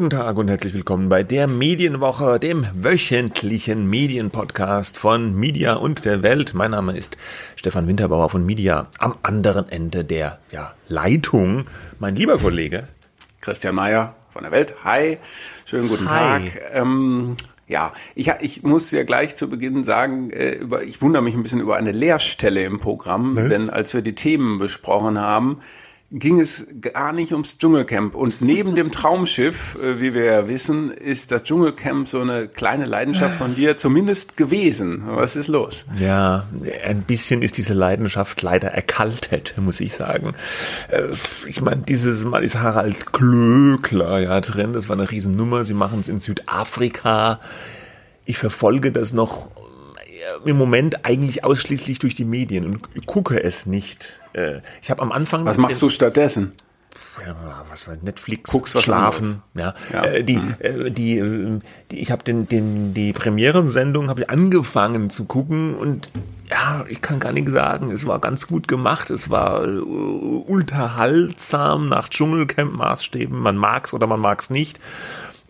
Guten Tag und herzlich willkommen bei der Medienwoche, dem wöchentlichen Medienpodcast von Media und der Welt. Mein Name ist Stefan Winterbauer von Media. Am anderen Ende der ja, Leitung mein lieber Kollege Christian Mayer von der Welt. Hi, schönen guten Hi. Tag. Ähm, ja, ich, ich muss ja gleich zu Beginn sagen, äh, über, ich wundere mich ein bisschen über eine Leerstelle im Programm, Was? denn als wir die Themen besprochen haben, ging es gar nicht ums Dschungelcamp. Und neben dem Traumschiff, äh, wie wir ja wissen, ist das Dschungelcamp so eine kleine Leidenschaft von dir zumindest gewesen. Was ist los? Ja, ein bisschen ist diese Leidenschaft leider erkaltet, muss ich sagen. Äh, ich meine, dieses Mal ist Harald Klöckler ja drin. Das war eine Riesennummer. Sie machen es in Südafrika. Ich verfolge das noch äh, im Moment eigentlich ausschließlich durch die Medien und gucke es nicht äh, ich habe am Anfang. Was machst du stattdessen? Ja, was war Netflix, Guckst, was Schlafen, ja. ja. Äh, die, mhm. äh, die, äh, die, ich habe den, den, die Premierensendung habe ich angefangen zu gucken und ja, ich kann gar nichts sagen. Es war ganz gut gemacht. Es war äh, unterhaltsam nach Dschungelcamp-Maßstäben. Man mag's oder man mag's nicht.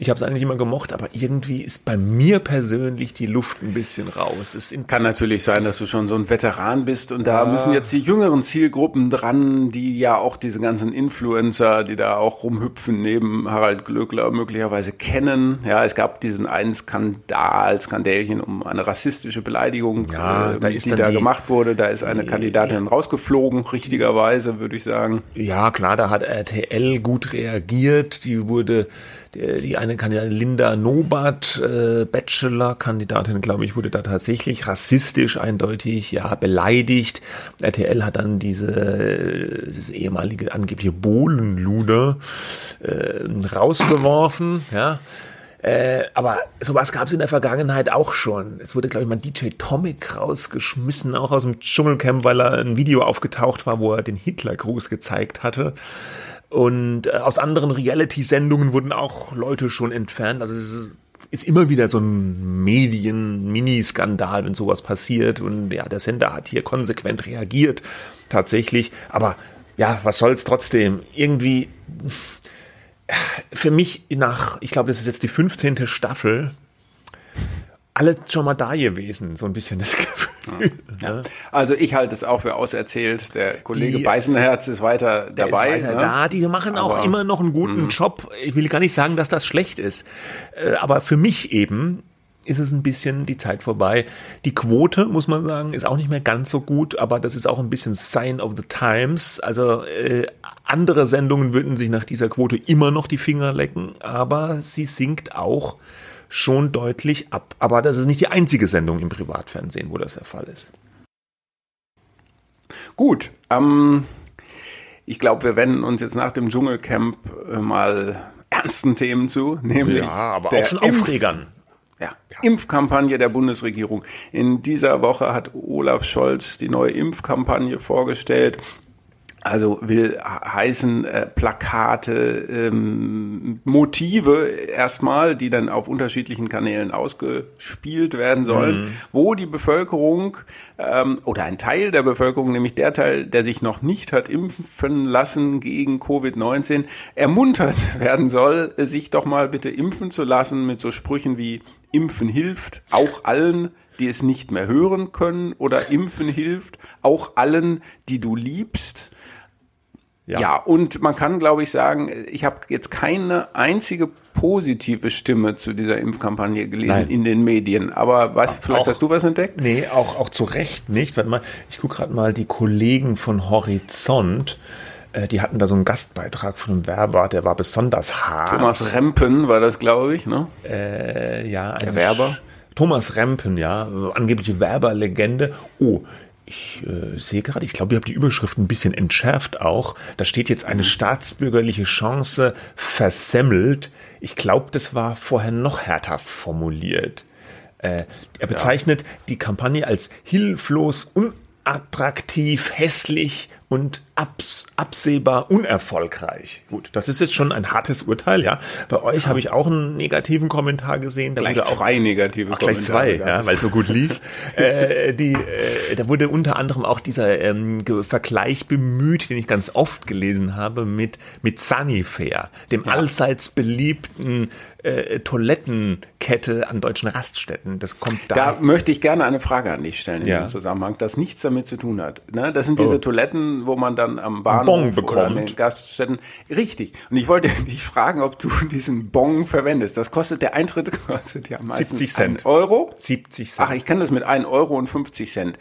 Ich habe es eigentlich immer gemocht, aber irgendwie ist bei mir persönlich die Luft ein bisschen raus. Es kann natürlich sein, dass du schon so ein Veteran bist und da ja. müssen jetzt die jüngeren Zielgruppen dran, die ja auch diese ganzen Influencer, die da auch rumhüpfen, neben Harald Glöckler möglicherweise kennen. Ja, es gab diesen einen Skandal, Skandälchen um eine rassistische Beleidigung, ja, äh, da die da die, gemacht wurde. Da ist eine die, Kandidatin ja. rausgeflogen, richtigerweise, würde ich sagen. Ja, klar, da hat RTL gut reagiert. Die wurde die, die eine Kandidatin, Linda Nobat, äh, Bachelor-Kandidatin, glaube ich, wurde da tatsächlich rassistisch eindeutig, ja, beleidigt. RTL hat dann diese, diese ehemalige angebliche Bohlenluder äh, rausgeworfen, ja. Äh, aber sowas gab es in der Vergangenheit auch schon. Es wurde, glaube ich, mal DJ Tomic rausgeschmissen, auch aus dem Dschungelcamp, weil er ein Video aufgetaucht war, wo er den Hitlergruß gezeigt hatte. Und äh, aus anderen Reality-Sendungen wurden auch Leute schon entfernt. Also es ist, ist immer wieder so ein Medien-Mini-Skandal, wenn sowas passiert. Und ja, der Sender hat hier konsequent reagiert, tatsächlich. Aber ja, was soll's trotzdem? Irgendwie, für mich nach, ich glaube, das ist jetzt die 15. Staffel, alle schon mal da gewesen, so ein bisschen das Gefühl. Ja. Also ich halte es auch für auserzählt. Der Kollege die, Beißenherz ist weiter dabei. Ist weiter ne? da. Die machen aber, auch immer noch einen guten mh. Job. Ich will gar nicht sagen, dass das schlecht ist. Äh, aber für mich eben ist es ein bisschen die Zeit vorbei. Die Quote, muss man sagen, ist auch nicht mehr ganz so gut, aber das ist auch ein bisschen Sign of the Times. Also äh, andere Sendungen würden sich nach dieser Quote immer noch die Finger lecken, aber sie sinkt auch schon deutlich ab. Aber das ist nicht die einzige Sendung im Privatfernsehen, wo das der Fall ist. Gut, ähm, ich glaube, wir wenden uns jetzt nach dem Dschungelcamp äh, mal ernsten Themen zu, nämlich ja, aber auch schon Aufregern. Ja, ja. Impfkampagne der Bundesregierung. In dieser Woche hat Olaf Scholz die neue Impfkampagne vorgestellt. Also will heißen äh, Plakate, ähm, Motive erstmal, die dann auf unterschiedlichen Kanälen ausgespielt werden sollen, mhm. wo die Bevölkerung ähm, oder ein Teil der Bevölkerung, nämlich der Teil, der sich noch nicht hat impfen lassen gegen Covid-19, ermuntert werden soll, sich doch mal bitte impfen zu lassen mit so Sprüchen wie Impfen hilft, auch allen, die es nicht mehr hören können, oder Impfen hilft, auch allen, die du liebst ja. ja, und man kann, glaube ich, sagen, ich habe jetzt keine einzige positive Stimme zu dieser Impfkampagne gelesen Nein. in den Medien. Aber Ach, vielleicht auch, hast du was entdeckt? Nee, auch, auch zu Recht nicht. Warte mal, ich gucke gerade mal die Kollegen von Horizont. Äh, die hatten da so einen Gastbeitrag von einem Werber, der war besonders hart. Thomas Rempen war das, glaube ich, ne? Äh, ja. Der Werber. Thomas Rempen, ja, angebliche Werberlegende. Oh, ich äh, sehe gerade, ich glaube, ich habe die Überschrift ein bisschen entschärft auch. Da steht jetzt eine mhm. staatsbürgerliche Chance versemmelt. Ich glaube, das war vorher noch härter formuliert. Äh, er bezeichnet ja. die Kampagne als hilflos, unattraktiv, hässlich und abs absehbar unerfolgreich. Gut, das ist jetzt schon ein hartes Urteil, ja. Bei euch habe ich auch einen negativen Kommentar gesehen. Da gleich auch, zwei negative ach, Kommentare. Gleich zwei, ja, weil es so gut lief. äh, die, äh, da wurde unter anderem auch dieser ähm, Vergleich bemüht, den ich ganz oft gelesen habe, mit, mit Sunnyfair, dem ja. allseits beliebten äh, Toilettenkette an deutschen Raststätten. Das kommt da. Da möchte ich gerne eine Frage an dich stellen in ja. dem Zusammenhang, das nichts damit zu tun hat. Ne? Das sind diese oh. Toiletten, wo man dann am Bahnhof oder an den Gaststätten. Richtig. Und ich wollte dich fragen, ob du diesen Bon verwendest. Das kostet der Eintritt kostet ja meistens 70 Cent. Euro. 70 Cent. Ach, ich kann das mit 1 Euro und 50 Cent.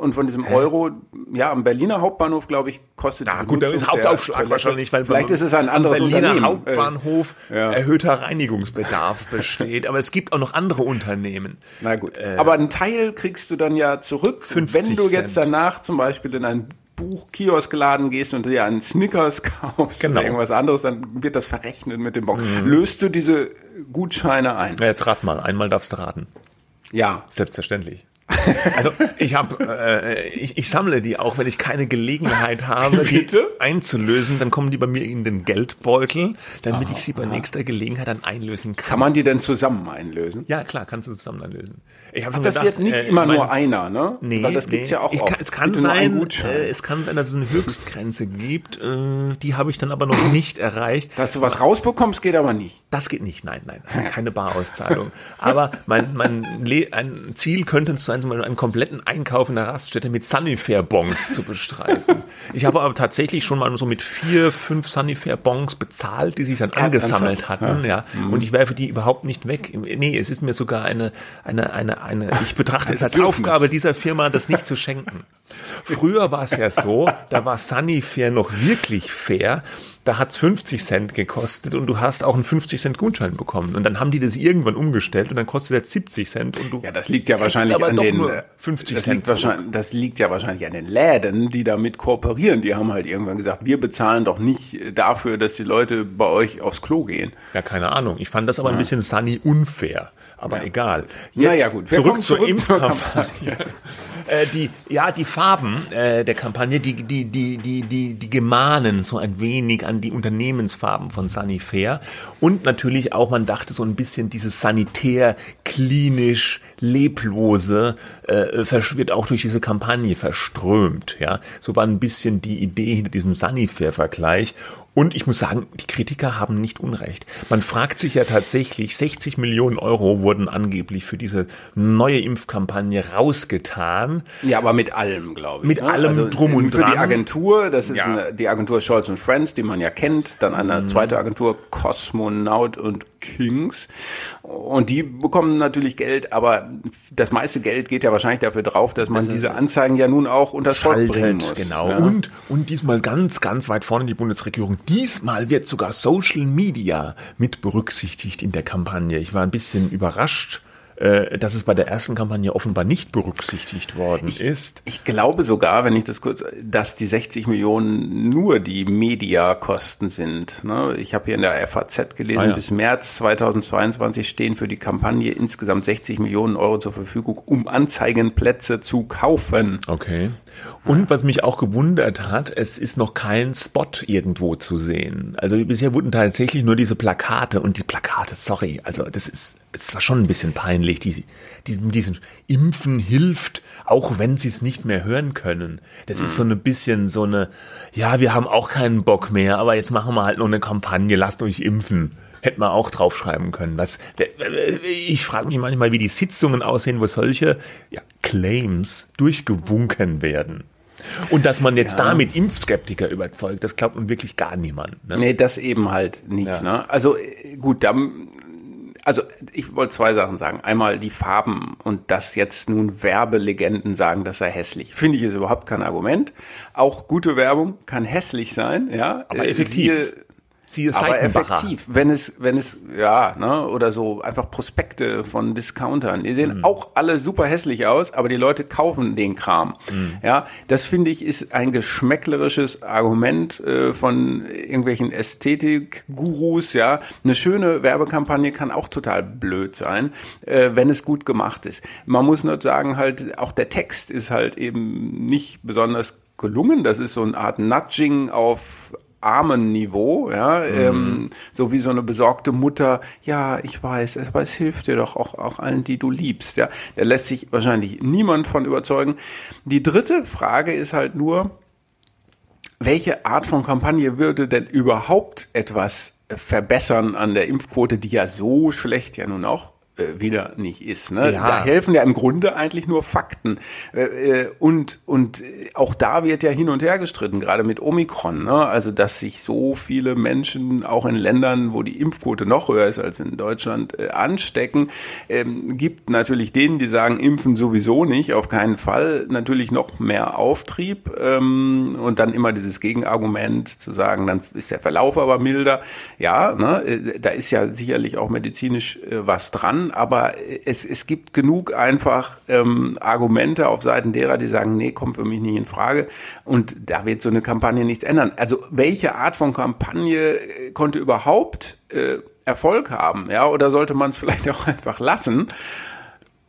Und von diesem Hä? Euro, ja, am Berliner Hauptbahnhof, glaube ich, kostet Ja, gut, da ist Hauptaufschlag wahrscheinlich, weil vielleicht ist es ein anderes Berliner Unternehmen. Hauptbahnhof äh, ja. erhöhter Reinigungsbedarf besteht. Aber es gibt auch noch andere Unternehmen. Na gut. Äh, Aber einen Teil kriegst du dann ja zurück, wenn du jetzt danach zum Beispiel in ein Buchkiosk-Laden gehst und dir einen Snickers kaufst genau. oder irgendwas anderes, dann wird das verrechnet mit dem Bon. Mhm. Löst du diese Gutscheine ein? Ja, jetzt rat mal. Einmal darfst du raten. Ja. Selbstverständlich. Also ich habe, äh, ich, ich sammle die auch, wenn ich keine Gelegenheit habe, die einzulösen, dann kommen die bei mir in den Geldbeutel, damit aha, ich sie bei aha. nächster Gelegenheit dann einlösen kann. Kann man die denn zusammen einlösen? Ja, klar, kannst du zusammen einlösen. Ich Ach, das gedacht, wird nicht äh, immer mein, nur einer, ne? Nee, Weil das nee. gibt's ja auch ich oft. es kann sein, äh, es kann sein, dass es eine Höchstgrenze gibt. Äh, die habe ich dann aber noch nicht erreicht. Dass du was rausbekommst, geht aber nicht. Das geht nicht, nein, nein, keine Barauszahlung. aber mein, mein ein Ziel könnte es sein, einen kompletten Einkauf in der Raststätte mit Sunnyfair-Bons zu bestreiten. Ich habe aber tatsächlich schon mal so mit vier, fünf Sunnyfair-Bons bezahlt, die sich dann angesammelt hatten, ja. Mhm. Und ich werfe die überhaupt nicht weg. Nee, es ist mir sogar eine, eine, eine, eine, ich betrachte es als Aufgabe dieser Firma, das nicht zu schenken. Früher war es ja so, da war Sunnyfair noch wirklich fair da hat's 50 Cent gekostet und du hast auch einen 50 Cent Gutschein bekommen. Und dann haben die das irgendwann umgestellt und dann kostet der 70 Cent und du. Ja, das liegt ja wahrscheinlich an den 50 das Cent. Liegt das liegt ja wahrscheinlich an den Läden, die damit kooperieren. Die haben halt irgendwann gesagt, wir bezahlen doch nicht dafür, dass die Leute bei euch aufs Klo gehen. Ja, keine Ahnung. Ich fand das aber ja. ein bisschen sunny unfair. Aber ja. egal. Jetzt naja, gut. Wir zurück, zur, zur Impfkampagne. Äh, die, ja, die Farben äh, der Kampagne, die, die, die, die, die, die gemahnen so ein wenig an die Unternehmensfarben von Sanifair. Und natürlich auch, man dachte so ein bisschen dieses sanitär, klinisch, leblose äh, wird auch durch diese Kampagne verströmt. Ja, So war ein bisschen die Idee hinter diesem Sanifair-Vergleich. Und ich muss sagen, die Kritiker haben nicht Unrecht. Man fragt sich ja tatsächlich, 60 Millionen Euro wurden angeblich für diese neue Impfkampagne rausgetan. Ja, aber mit allem, glaube ich. Mit ne? allem also drum und für dran. Für die Agentur, das ist ja. eine, die Agentur Scholz und Friends, die man ja kennt. Dann eine mhm. zweite Agentur, Cosmonaut und Kings. Und die bekommen natürlich Geld, aber das meiste Geld geht ja wahrscheinlich dafür drauf, dass man also diese Anzeigen ja nun auch unter Volk bringen muss. Genau. Ja? Und, und diesmal ganz, ganz weit vorne die Bundesregierung Diesmal wird sogar Social Media mit berücksichtigt in der Kampagne. Ich war ein bisschen überrascht äh, dass es bei der ersten Kampagne offenbar nicht berücksichtigt worden ich, ist. Ich glaube sogar, wenn ich das kurz, dass die 60 Millionen nur die Mediakosten sind. Ne? Ich habe hier in der FAZ gelesen, ah, ja. bis März 2022 stehen für die Kampagne insgesamt 60 Millionen Euro zur Verfügung, um Anzeigenplätze zu kaufen. Okay. Und was mich auch gewundert hat, es ist noch kein Spot irgendwo zu sehen. Also bisher wurden tatsächlich nur diese Plakate und die Plakate, sorry, also das ist, es war schon ein bisschen peinlich. Die, diesen, diesen Impfen hilft, auch wenn sie es nicht mehr hören können. Das ist so ein bisschen so eine, ja, wir haben auch keinen Bock mehr, aber jetzt machen wir halt noch eine Kampagne, lasst euch impfen hätte man auch draufschreiben können. Was, ich frage mich manchmal, wie die Sitzungen aussehen, wo solche ja, Claims durchgewunken werden. Und dass man jetzt ja. damit Impfskeptiker überzeugt, das glaubt man wirklich gar niemand. Ne? Nee, das eben halt nicht. Ja. Ne? Also gut, dann, also ich wollte zwei Sachen sagen. Einmal die Farben und dass jetzt nun Werbelegenden sagen, das sei hässlich. Finde ich ist überhaupt kein Argument. Auch gute Werbung kann hässlich sein, ja. Aber effektiv. Siehe, Siehe Aber effektiv, wenn es, wenn es, ja, ne, oder so einfach Prospekte von Discountern, die sehen mhm. auch alle super hässlich aus, aber die Leute kaufen den Kram. Mhm. Ja, das finde ich ist ein geschmäcklerisches Argument äh, von irgendwelchen Ästhetik-Gurus, ja. Eine schöne Werbekampagne kann auch total blöd sein, äh, wenn es gut gemacht ist. Man muss nur sagen, halt, auch der Text ist halt eben nicht besonders gelungen. Das ist so eine Art Nudging auf armen Niveau, ja, mhm. ähm, so wie so eine besorgte Mutter, ja, ich weiß, aber es hilft dir doch auch, auch allen, die du liebst, ja. Da lässt sich wahrscheinlich niemand von überzeugen. Die dritte Frage ist halt nur, welche Art von Kampagne würde denn überhaupt etwas verbessern an der Impfquote, die ja so schlecht ja nun auch wieder nicht ist. Ne? Ja. Da helfen ja im Grunde eigentlich nur Fakten. Äh, äh, und, und auch da wird ja hin und her gestritten, gerade mit Omikron. Ne? Also, dass sich so viele Menschen auch in Ländern, wo die Impfquote noch höher ist als in Deutschland, anstecken, ähm, gibt natürlich denen, die sagen, impfen sowieso nicht, auf keinen Fall, natürlich noch mehr Auftrieb. Ähm, und dann immer dieses Gegenargument zu sagen, dann ist der Verlauf aber milder. Ja, ne? da ist ja sicherlich auch medizinisch was dran aber es, es gibt genug einfach ähm, Argumente auf Seiten derer, die sagen, nee, kommt für mich nicht in Frage. Und da wird so eine Kampagne nichts ändern. Also welche Art von Kampagne äh, konnte überhaupt äh, Erfolg haben? Ja, oder sollte man es vielleicht auch einfach lassen?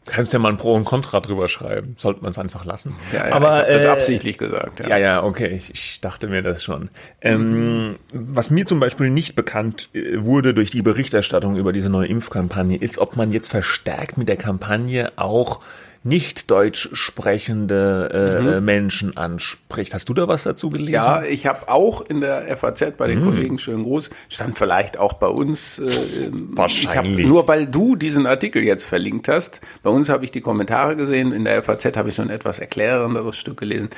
Kannst ja mal ein Pro und Contra drüber schreiben. Sollte man es einfach lassen. Ja, ja, Aber ich das äh, absichtlich gesagt. Ja, ja, ja okay. Ich, ich, dachte mir das schon. Ähm, mhm. Was mir zum Beispiel nicht bekannt äh, wurde durch die Berichterstattung über diese neue Impfkampagne, ist, ob man jetzt verstärkt mit der Kampagne auch nicht deutsch sprechende äh, mhm. Menschen anspricht. Hast du da was dazu gelesen? Ja, ich habe auch in der FAZ bei den mhm. Kollegen schönen Gruß, stand vielleicht auch bei uns. Äh, Wahrscheinlich. Hab, nur weil du diesen Artikel jetzt verlinkt hast, bei uns habe ich die Kommentare gesehen, in der FAZ habe ich so ein etwas erklärenderes Stück gelesen,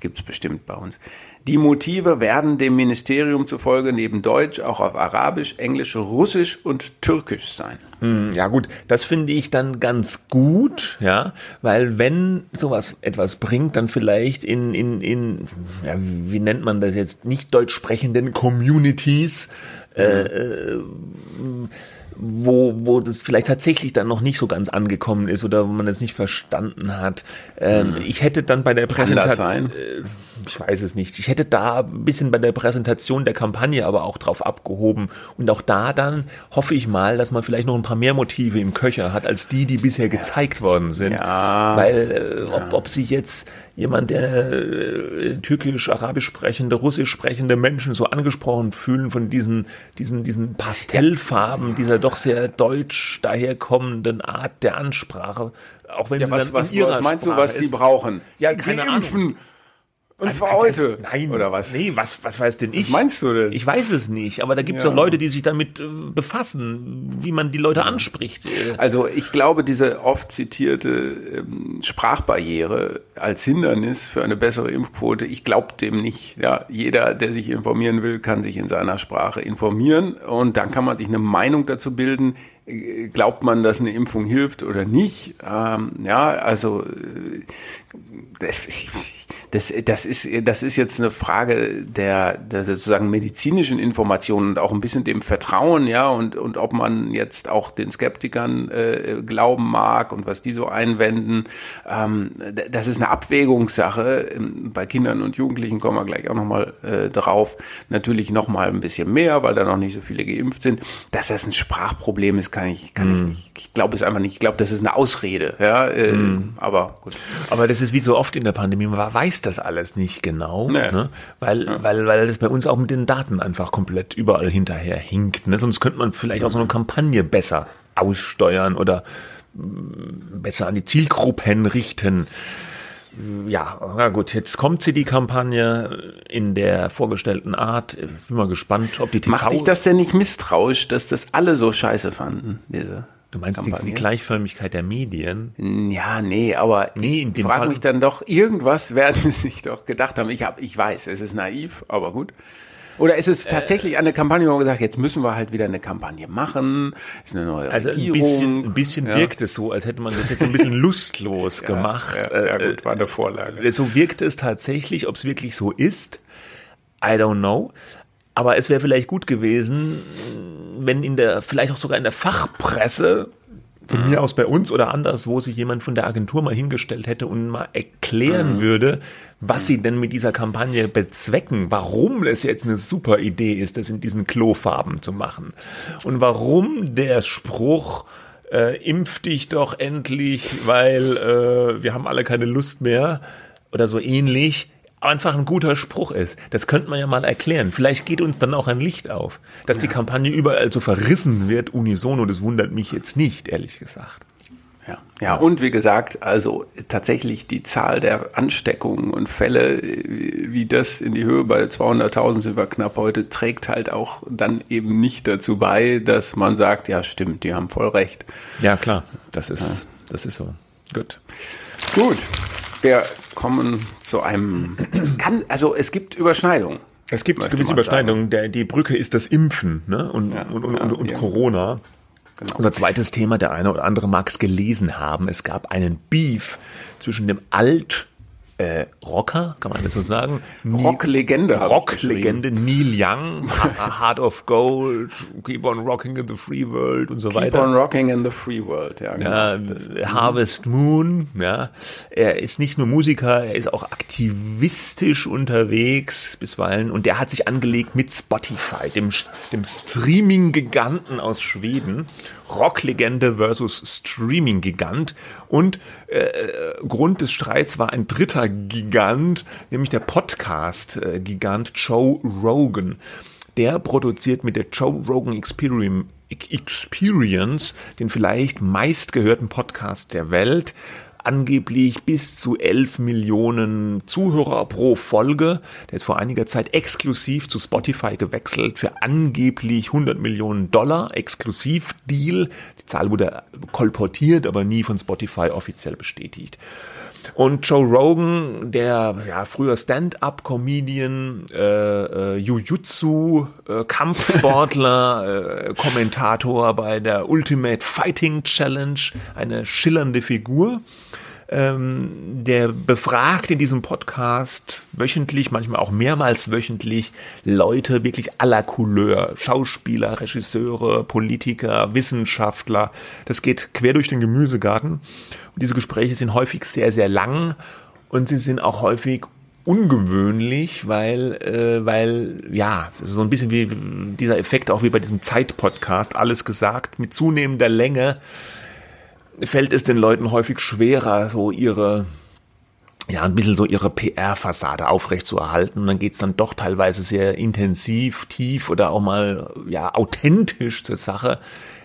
gibt's bestimmt bei uns. Die Motive werden dem Ministerium zufolge neben Deutsch auch auf Arabisch, Englisch, Russisch und Türkisch sein. Hm, ja gut, das finde ich dann ganz gut, ja, weil wenn sowas etwas bringt, dann vielleicht in, in, in ja, wie nennt man das jetzt, nicht deutsch sprechenden Communities, äh, äh, wo, wo das vielleicht tatsächlich dann noch nicht so ganz angekommen ist oder wo man es nicht verstanden hat. Ähm, hm. Ich hätte dann bei der Präsentation, äh, ich weiß es nicht, ich hätte da ein bisschen bei der Präsentation der Kampagne aber auch drauf abgehoben und auch da dann hoffe ich mal, dass man vielleicht noch ein paar mehr Motive im Köcher hat als die, die bisher gezeigt worden sind. Ja. Weil äh, ob, ob sich jetzt jemand, der äh, türkisch, arabisch sprechende, russisch sprechende Menschen so angesprochen fühlen von diesen, diesen, diesen Pastellfarben, dieser doch sehr deutsch daherkommenden Art der Ansprache, auch wenn ja, sie was, dann was, in ihrer was meinst Sprache du, was die brauchen? Ja, keine Geimpfen. Ahnung. Und zwar heute. Nein. Oder was? Nee, was, was weiß denn ich? Was meinst du denn? Ich weiß es nicht, aber da gibt es ja. auch Leute, die sich damit äh, befassen, wie man die Leute anspricht. Also ich glaube, diese oft zitierte ähm, Sprachbarriere als Hindernis für eine bessere Impfquote, ich glaube dem nicht. Ja, jeder, der sich informieren will, kann sich in seiner Sprache informieren und dann kann man sich eine Meinung dazu bilden, glaubt man, dass eine Impfung hilft oder nicht. Ähm, ja, also äh, das, das, ist, das ist jetzt eine Frage der, der sozusagen medizinischen Informationen und auch ein bisschen dem Vertrauen, ja, und, und ob man jetzt auch den Skeptikern äh, glauben mag und was die so einwenden. Ähm, das ist eine Abwägungssache. Ähm, bei Kindern und Jugendlichen kommen wir gleich auch nochmal äh, drauf. Natürlich nochmal ein bisschen mehr, weil da noch nicht so viele geimpft sind. Dass das ein Sprachproblem ist, kann ich, kann mm. ich mhm. nicht. Ich glaube es einfach nicht. Ich glaube, das ist eine Ausrede, ja, äh, mm. aber gut. Aber das ist wie so oft in der Pandemie. Man weiß das alles nicht genau, nee. ne? weil, ja. weil, weil das bei uns auch mit den Daten einfach komplett überall hinterher hinkt. Ne? Sonst könnte man vielleicht auch so eine Kampagne besser aussteuern oder mm, besser an die Zielgruppen richten. Ja, na gut, jetzt kommt sie, die Kampagne, in der vorgestellten Art. Ich bin mal gespannt, ob die TV... Macht dich das denn nicht misstrauisch, dass das alle so scheiße fanden, diese Du meinst die, die, Gleichförmigkeit der Medien? Ja, nee, aber nee, ich frage mich dann doch, irgendwas werden sie sich doch gedacht haben. Ich, hab, ich weiß, es ist naiv, aber gut. Oder ist es äh, tatsächlich eine Kampagne, wo man gesagt, jetzt müssen wir halt wieder eine Kampagne machen, ist eine neue also Regierung. Ein bisschen, ein bisschen ja. wirkt es so, als hätte man das jetzt ein bisschen lustlos gemacht. Ja, ja, gut, war eine Vorlage. Äh, so wirkt es tatsächlich, ob es wirklich so ist, I don't know. Aber es wäre vielleicht gut gewesen, wenn in der, vielleicht auch sogar in der Fachpresse, von mir aus bei uns oder anders, wo sich jemand von der Agentur mal hingestellt hätte und mal erklären mhm. würde, was sie denn mit dieser Kampagne bezwecken, warum es jetzt eine super Idee ist, das in diesen Klofarben zu machen und warum der Spruch äh, impf dich doch endlich, weil äh, wir haben alle keine Lust mehr oder so ähnlich einfach ein guter Spruch ist. Das könnte man ja mal erklären. Vielleicht geht uns dann auch ein Licht auf. Dass ja. die Kampagne überall so verrissen wird, unisono, das wundert mich jetzt nicht, ehrlich gesagt. Ja. ja, und wie gesagt, also tatsächlich die Zahl der Ansteckungen und Fälle, wie das in die Höhe bei 200.000 sind wir knapp heute, trägt halt auch dann eben nicht dazu bei, dass man sagt, ja stimmt, die haben voll recht. Ja, klar, das ist, ja. das ist so. Gut. Gut, wir kommen zu einem, kann, also es gibt Überschneidungen. Es gibt gewisse Überschneidungen. Der, die Brücke ist das Impfen ne? und, ja, und, und, ja, und Corona. Genau. Unser zweites Thema, der eine oder andere mag es gelesen haben. Es gab einen Beef zwischen dem Alt- äh, Rocker, kann man das so sagen? Rocklegende. Rocklegende Neil Young, Heart of Gold, Keep on Rocking in the Free World und so keep weiter. Keep on Rocking in the Free World, ja. Genau. ja Harvest Moon, ja. Er ist nicht nur Musiker, er ist auch aktivistisch unterwegs bisweilen und der hat sich angelegt mit Spotify, dem, dem Streaming-Giganten aus Schweden Rocklegende versus Streaming-Gigant. Und äh, Grund des Streits war ein dritter Gigant, nämlich der Podcast-Gigant Joe Rogan. Der produziert mit der Joe Rogan Experience Experience, den vielleicht meistgehörten Podcast der Welt angeblich bis zu 11 Millionen Zuhörer pro Folge. Der ist vor einiger Zeit exklusiv zu Spotify gewechselt für angeblich 100 Millionen Dollar Exklusivdeal. Die Zahl wurde kolportiert, aber nie von Spotify offiziell bestätigt. Und Joe Rogan, der ja früher Stand-up-Comedian, äh, äh, Jiu-Jitsu, äh, Kampfsportler, äh, Kommentator bei der Ultimate Fighting Challenge, eine schillernde Figur ähm, der befragt in diesem Podcast wöchentlich, manchmal auch mehrmals wöchentlich Leute wirklich aller Couleur, Schauspieler, Regisseure, Politiker, Wissenschaftler. Das geht quer durch den Gemüsegarten. Und diese Gespräche sind häufig sehr, sehr lang und sie sind auch häufig ungewöhnlich, weil, äh, weil, ja, das ist so ein bisschen wie dieser Effekt auch wie bei diesem Zeit-Podcast, alles gesagt, mit zunehmender Länge fällt es den Leuten häufig schwerer, so ihre ja, ein bisschen so ihre PR-Fassade aufrechtzuerhalten. Und dann geht's dann doch teilweise sehr intensiv, tief oder auch mal ja authentisch zur Sache.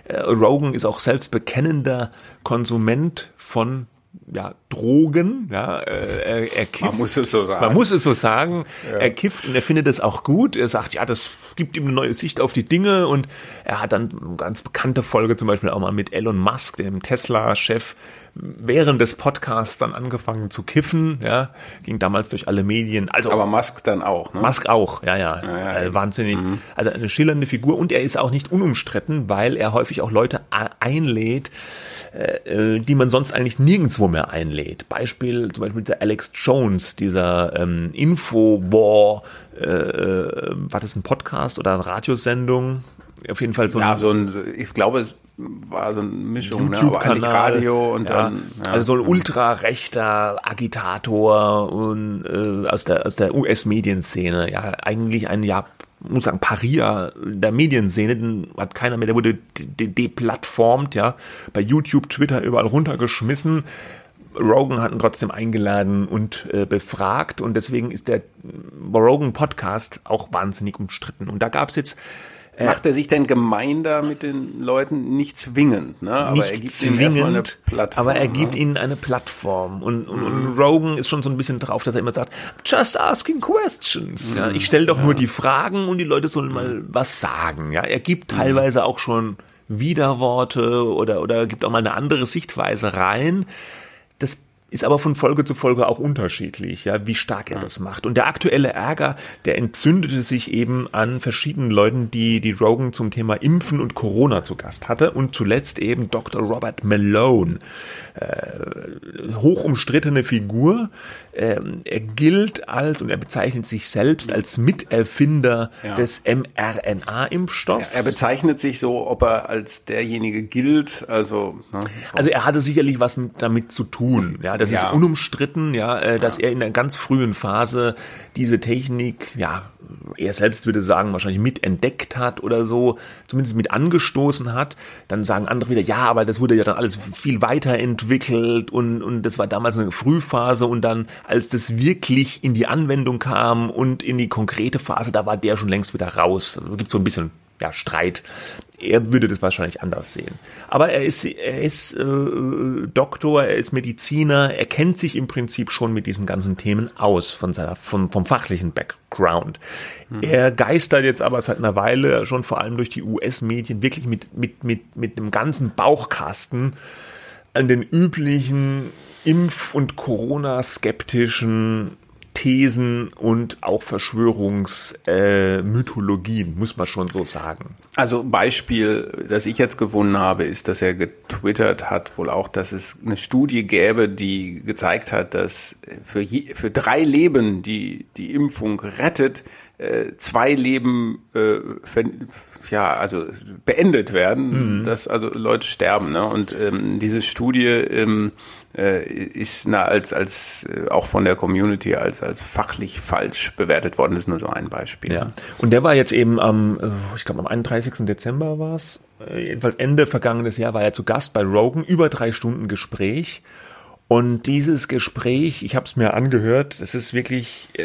Äh, Rogan ist auch selbst bekennender Konsument von ja, Drogen, ja, äh, er, er kifft. Man muss es so sagen. Man muss es so sagen. Ja. Er kifft und er findet es auch gut. Er sagt, ja, das gibt ihm eine neue Sicht auf die Dinge und er hat dann eine ganz bekannte Folge zum Beispiel auch mal mit Elon Musk, dem Tesla-Chef, während des Podcasts dann angefangen zu kiffen, ja, ging damals durch alle Medien. Also aber Musk dann auch, ne? Musk auch, ja, ja, ja, ja äh, wahnsinnig. Mhm. Also eine schillernde Figur und er ist auch nicht unumstritten, weil er häufig auch Leute einlädt, äh, die man sonst eigentlich nirgendwo mehr einlädt. Beispiel zum Beispiel dieser Alex Jones, dieser ähm, Infowar, äh, äh, war das ein Podcast oder eine Radiosendung? Auf jeden Fall so ein, ja, so ein, ich glaube, es war so eine Mischung, ne? aber eigentlich Radio und ja. dann. Ja. Also so ein ultrarechter Agitator und äh, aus der aus der US-Medienszene, ja, eigentlich ein ja muss sagen, Paria der Medienszene, den hat keiner mehr, der wurde deplattformt, ja, bei YouTube, Twitter überall runtergeschmissen. Rogan hat ihn trotzdem eingeladen und äh, befragt und deswegen ist der Rogan Podcast auch wahnsinnig umstritten. Und da gab es jetzt Macht er sich denn gemeinder mit den Leuten? Nicht zwingend, ne? Aber nicht er gibt zwingend, ihnen eine Plattform. Aber er gibt ne? ihnen eine Plattform. Und, und, mhm. und, Rogan ist schon so ein bisschen drauf, dass er immer sagt, just asking questions. Mhm. Ja, ich stelle doch ja. nur die Fragen und die Leute sollen mal was sagen. Ja, er gibt mhm. teilweise auch schon Widerworte oder, oder gibt auch mal eine andere Sichtweise rein. Ist aber von Folge zu Folge auch unterschiedlich, ja, wie stark er das macht. Und der aktuelle Ärger, der entzündete sich eben an verschiedenen Leuten, die die Rogan zum Thema Impfen und Corona zu Gast hatte und zuletzt eben Dr. Robert Malone, äh, hoch umstrittene Figur. Ähm, er gilt als und er bezeichnet sich selbst als Miterfinder ja. des mRNA-Impfstoffs. Er bezeichnet sich so, ob er als derjenige gilt, also. Ne, also er hatte sicherlich was mit, damit zu tun, ja das ja. ist unumstritten, ja, äh, dass er in einer ganz frühen Phase diese Technik, ja, er selbst würde sagen, wahrscheinlich mitentdeckt hat oder so, zumindest mit angestoßen hat. Dann sagen andere wieder, ja, aber das wurde ja dann alles viel weiterentwickelt und, und das war damals eine Frühphase und dann, als das wirklich in die Anwendung kam und in die konkrete Phase, da war der schon längst wieder raus. Also gibt so ein bisschen ja, Streit. Er würde das wahrscheinlich anders sehen. Aber er ist, er ist äh, Doktor, er ist Mediziner, er kennt sich im Prinzip schon mit diesen ganzen Themen aus von seiner, vom, vom fachlichen Background. Mhm. Er geistert jetzt aber seit einer Weile schon vor allem durch die US-Medien wirklich mit, mit, mit, mit einem ganzen Bauchkasten an den üblichen Impf- und Corona-skeptischen Thesen und auch Verschwörungsmythologien, äh, muss man schon so sagen. Also Beispiel, das ich jetzt gewonnen habe, ist, dass er getwittert hat, wohl auch, dass es eine Studie gäbe, die gezeigt hat, dass für, je, für drei Leben, die die Impfung rettet, äh, zwei Leben äh, ja, also beendet werden, mhm. dass also Leute sterben. Ne? Und ähm, diese Studie ähm, äh, ist na, als, als äh, auch von der Community als, als fachlich falsch bewertet worden. Das ist nur so ein Beispiel. Ja. Und der war jetzt eben am, äh, ich glaube am 31. Dezember war es, äh, jedenfalls Ende vergangenes Jahr war er zu Gast bei Rogan, über drei Stunden Gespräch. Und dieses Gespräch, ich habe es mir angehört, das ist wirklich äh,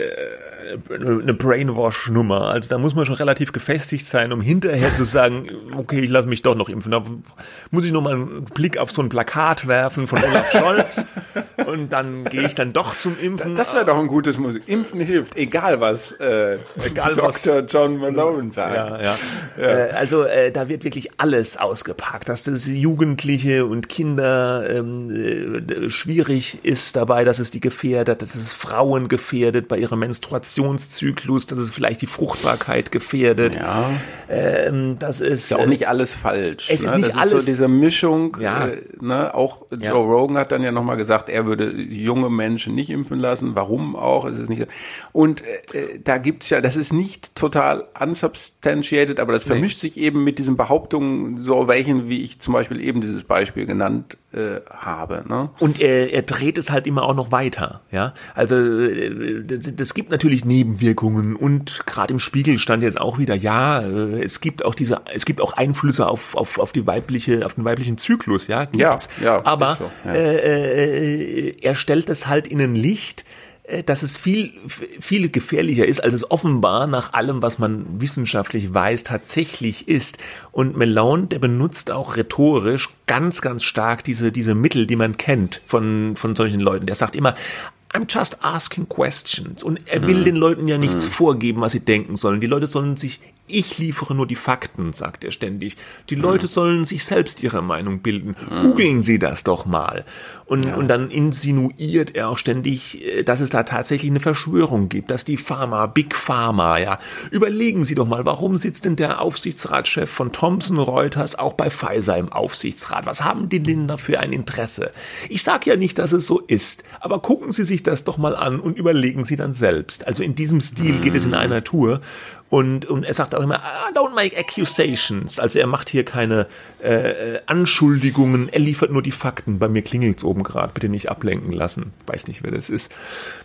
eine Brainwash-Nummer. Also da muss man schon relativ gefestigt sein, um hinterher zu sagen, okay, ich lasse mich doch noch impfen. Da muss ich noch mal einen Blick auf so ein Plakat werfen von Olaf Scholz und dann gehe ich dann doch zum Impfen. Das wäre doch ein gutes Musik. Impfen hilft, egal was äh, egal Dr. Was, John Malone sagt. Ja, ja. ja. Äh, also äh, da wird wirklich alles ausgepackt, dass das Jugendliche und Kinder ähm, äh, schwierig ist dabei, dass es die gefährdet, dass es Frauen gefährdet bei ihrer Menstruationszyklus, dass es vielleicht die Fruchtbarkeit gefährdet. Ja. Ähm, das ist, ist ja auch nicht alles falsch. Es ne? ist nicht das alles. Ist so diese Mischung. Ja. Äh, ne? Auch Joe ja. Rogan hat dann ja nochmal gesagt, er würde junge Menschen nicht impfen lassen. Warum auch? Es ist nicht. Und äh, äh da gibt's ja, das ist nicht total unsubstantiated, aber das vermischt nee. sich eben mit diesen Behauptungen, so welchen, wie ich zum Beispiel eben dieses Beispiel genannt äh, habe. Ne? Und er, er dreht es halt immer auch noch weiter. Ja, also äh, das, das gibt natürlich Nebenwirkungen und gerade im Spiegel stand jetzt auch wieder, ja, äh, es gibt auch diese, es gibt auch Einflüsse auf, auf, auf die weibliche, auf den weiblichen Zyklus, ja, gibt's. Ja, ja, aber so, ja. Äh, äh, er stellt das halt in ein Licht, äh, dass es viel, viel gefährlicher ist, als es offenbar nach allem, was man wissenschaftlich weiß, tatsächlich ist. Und Malone, der benutzt auch rhetorisch ganz, ganz stark diese, diese Mittel, die man kennt von, von solchen Leuten. Der sagt immer, I'm just asking questions. Und er will mhm. den Leuten ja nichts mhm. vorgeben, was sie denken sollen. Die Leute sollen sich ich liefere nur die Fakten, sagt er ständig. Die Leute sollen sich selbst ihre Meinung bilden. Googeln Sie das doch mal. Und, ja. und dann insinuiert er auch ständig, äh, dass es da tatsächlich eine Verschwörung gibt, dass die Pharma, Big Pharma, ja. Überlegen Sie doch mal, warum sitzt denn der Aufsichtsratschef von Thomson Reuters auch bei Pfizer im Aufsichtsrat? Was haben die denn dafür ein Interesse? Ich sage ja nicht, dass es so ist, aber gucken Sie sich das doch mal an und überlegen Sie dann selbst. Also in diesem Stil geht es in einer Tour. Und, und er sagt auch immer, I don't make accusations. Also er macht hier keine äh, Anschuldigungen, er liefert nur die Fakten. Bei mir klingelt's oben gerade, bitte nicht ablenken lassen. Weiß nicht, wer das ist.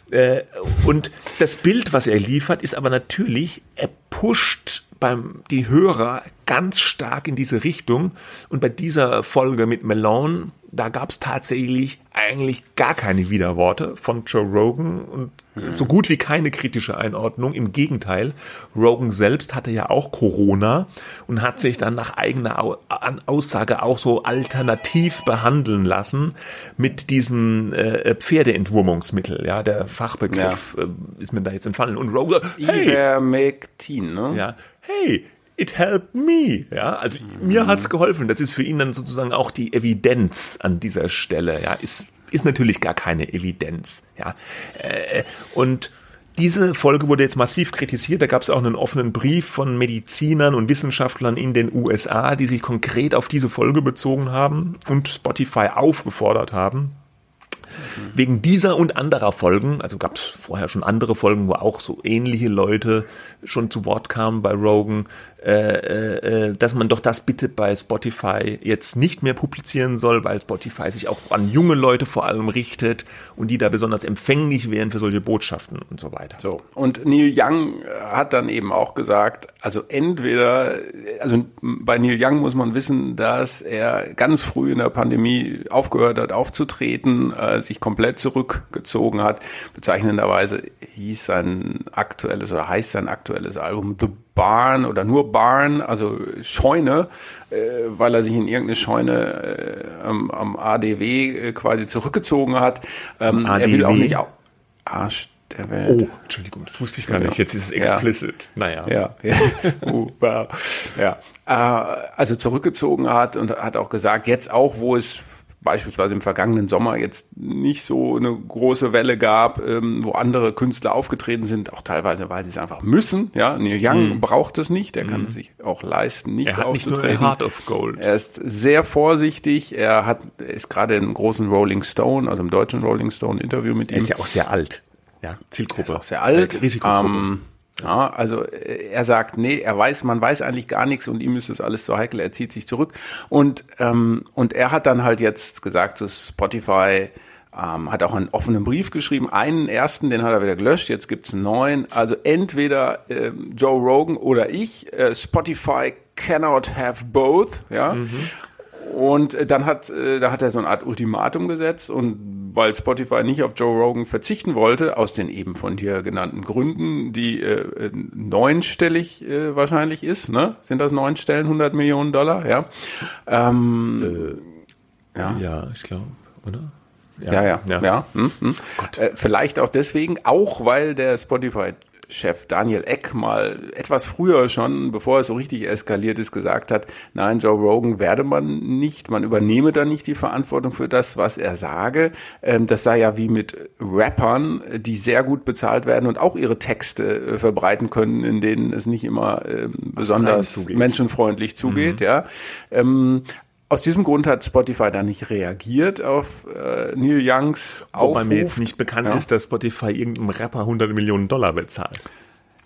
Äh, und das Bild, was er liefert, ist aber natürlich, er pusht beim die Hörer ganz stark in diese Richtung. Und bei dieser Folge mit Malone, da gab es tatsächlich eigentlich gar keine Widerworte von Joe Rogan und mhm. so gut wie keine kritische Einordnung. Im Gegenteil, Rogan selbst hatte ja auch Corona und hat sich dann nach eigener Aussage auch so alternativ behandeln lassen mit diesem äh, Pferdeentwurmungsmittel. Ja, der Fachbegriff ja. äh, ist mir da jetzt entfallen. Und Rogan, hey, Ivermectin, ne? Ja, hey, it helped me. Ja, also mhm. mir hat's geholfen. Das ist für ihn dann sozusagen auch die Evidenz an dieser Stelle. Ja, ist, ist natürlich gar keine Evidenz. Ja, äh, und diese Folge wurde jetzt massiv kritisiert. Da gab es auch einen offenen Brief von Medizinern und Wissenschaftlern in den USA, die sich konkret auf diese Folge bezogen haben und Spotify aufgefordert haben, wegen dieser und anderer Folgen, also gab es vorher schon andere Folgen, wo auch so ähnliche Leute schon zu Wort kamen bei Rogan, äh, äh, dass man doch das bitte bei Spotify jetzt nicht mehr publizieren soll, weil Spotify sich auch an junge Leute vor allem richtet und die da besonders empfänglich wären für solche Botschaften und so weiter. So. Und Neil Young hat dann eben auch gesagt, also entweder, also bei Neil Young muss man wissen, dass er ganz früh in der Pandemie aufgehört hat aufzutreten, äh, sich komplett zurückgezogen hat. Bezeichnenderweise hieß sein aktuelles oder heißt sein aktuelles Album The Barn oder nur Barn, also Scheune, äh, weil er sich in irgendeine Scheune äh, am, am, ADW äh, quasi zurückgezogen hat. Ähm, er will auch nicht au Arsch der Welt. Oh, Entschuldigung, das wusste ich gar nicht. Jetzt ist es explicit. Ja. Naja. Ja, ja. uh, ja. Äh, also zurückgezogen hat und hat auch gesagt, jetzt auch, wo es beispielsweise im vergangenen Sommer jetzt nicht so eine große Welle gab, ähm, wo andere Künstler aufgetreten sind, auch teilweise, weil sie es einfach müssen. Ja, Neil Young mm. braucht es nicht, der mm. kann mhm. es sich auch leisten, nicht er hat aufzutreten. Nicht nur Heart of Gold. Er ist sehr vorsichtig. Er hat ist gerade im großen Rolling Stone, also im deutschen Rolling Stone Interview mit ihm. Er ist ja auch sehr alt. Ja, Zielgruppe. Er ist auch sehr alt. Risikogruppe. Ähm, ja, also äh, er sagt, nee, er weiß, man weiß eigentlich gar nichts und ihm ist das alles zu heikel, er zieht sich zurück. Und, ähm, und er hat dann halt jetzt gesagt zu Spotify, ähm, hat auch einen offenen Brief geschrieben, einen ersten, den hat er wieder gelöscht, jetzt gibt's einen neuen. Also entweder äh, Joe Rogan oder ich, äh, Spotify cannot have both, ja. Mhm. Und äh, dann hat, äh, da hat er so eine Art Ultimatum gesetzt und weil Spotify nicht auf Joe Rogan verzichten wollte, aus den eben von dir genannten Gründen, die äh, neunstellig äh, wahrscheinlich ist, ne? Sind das neun Stellen, 100 Millionen Dollar, ja? Ähm, äh, ja. ja, ich glaube, oder? Ja, ja, ja. ja. ja. Hm, hm. Äh, vielleicht auch deswegen, auch weil der Spotify Chef Daniel Eck mal etwas früher schon, bevor es so richtig eskaliert ist, gesagt hat, nein, Joe Rogan werde man nicht, man übernehme da nicht die Verantwortung für das, was er sage. Ähm, das sei ja wie mit Rappern, die sehr gut bezahlt werden und auch ihre Texte äh, verbreiten können, in denen es nicht immer ähm, besonders menschenfreundlich zugeht. Mhm. Ja. Aus diesem Grund hat Spotify da nicht reagiert auf äh, Neil Youngs Aufruf. Wobei mir jetzt nicht bekannt ja. ist, dass Spotify irgendeinem Rapper 100 Millionen Dollar bezahlt.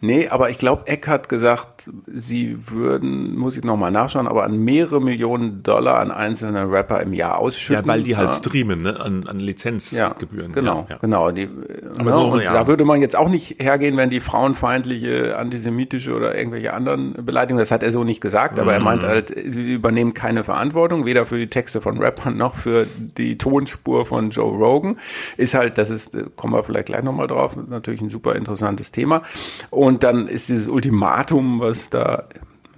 Nee, aber ich glaube, Eck hat gesagt, sie würden, muss ich nochmal nachschauen, aber an mehrere Millionen Dollar an einzelne Rapper im Jahr ausschütten. Ja, weil die halt streamen, ne? an, an Lizenzgebühren. Ja, genau, ja, ja. genau. Die, aber ne? so, und ja. da würde man jetzt auch nicht hergehen, wenn die frauenfeindliche, antisemitische oder irgendwelche anderen Beleidigungen, das hat er so nicht gesagt, aber mhm. er meint halt, sie übernehmen keine Verantwortung, weder für die Texte von Rappern noch für die Tonspur von Joe Rogan. Ist halt, das ist, kommen wir vielleicht gleich nochmal drauf, natürlich ein super interessantes Thema. Und und dann ist dieses Ultimatum, was da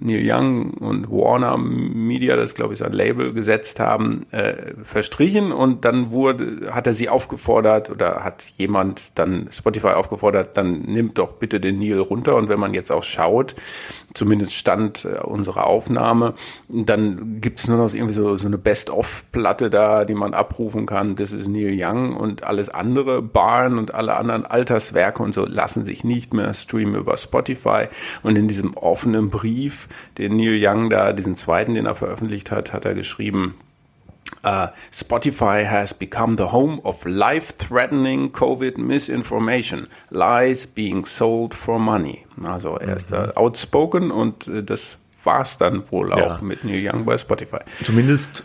Neil Young und Warner Media, das glaube ich sein Label gesetzt haben, äh, verstrichen und dann wurde, hat er sie aufgefordert oder hat jemand dann Spotify aufgefordert, dann nimmt doch bitte den Neil runter und wenn man jetzt auch schaut, zumindest stand äh, unsere Aufnahme, dann gibt es nur noch irgendwie so, so eine Best-of-Platte da, die man abrufen kann, das ist Neil Young und alles andere, Barn und alle anderen Alterswerke und so lassen sich nicht mehr streamen über Spotify. Und in diesem offenen Brief den Neil Young da, diesen zweiten, den er veröffentlicht hat, hat er geschrieben, Uh, Spotify has become the home of life-threatening COVID misinformation, lies being sold for money. Also er ist da mhm. outspoken und äh, das war's dann wohl auch ja. mit Neil Young bei Spotify. Zumindest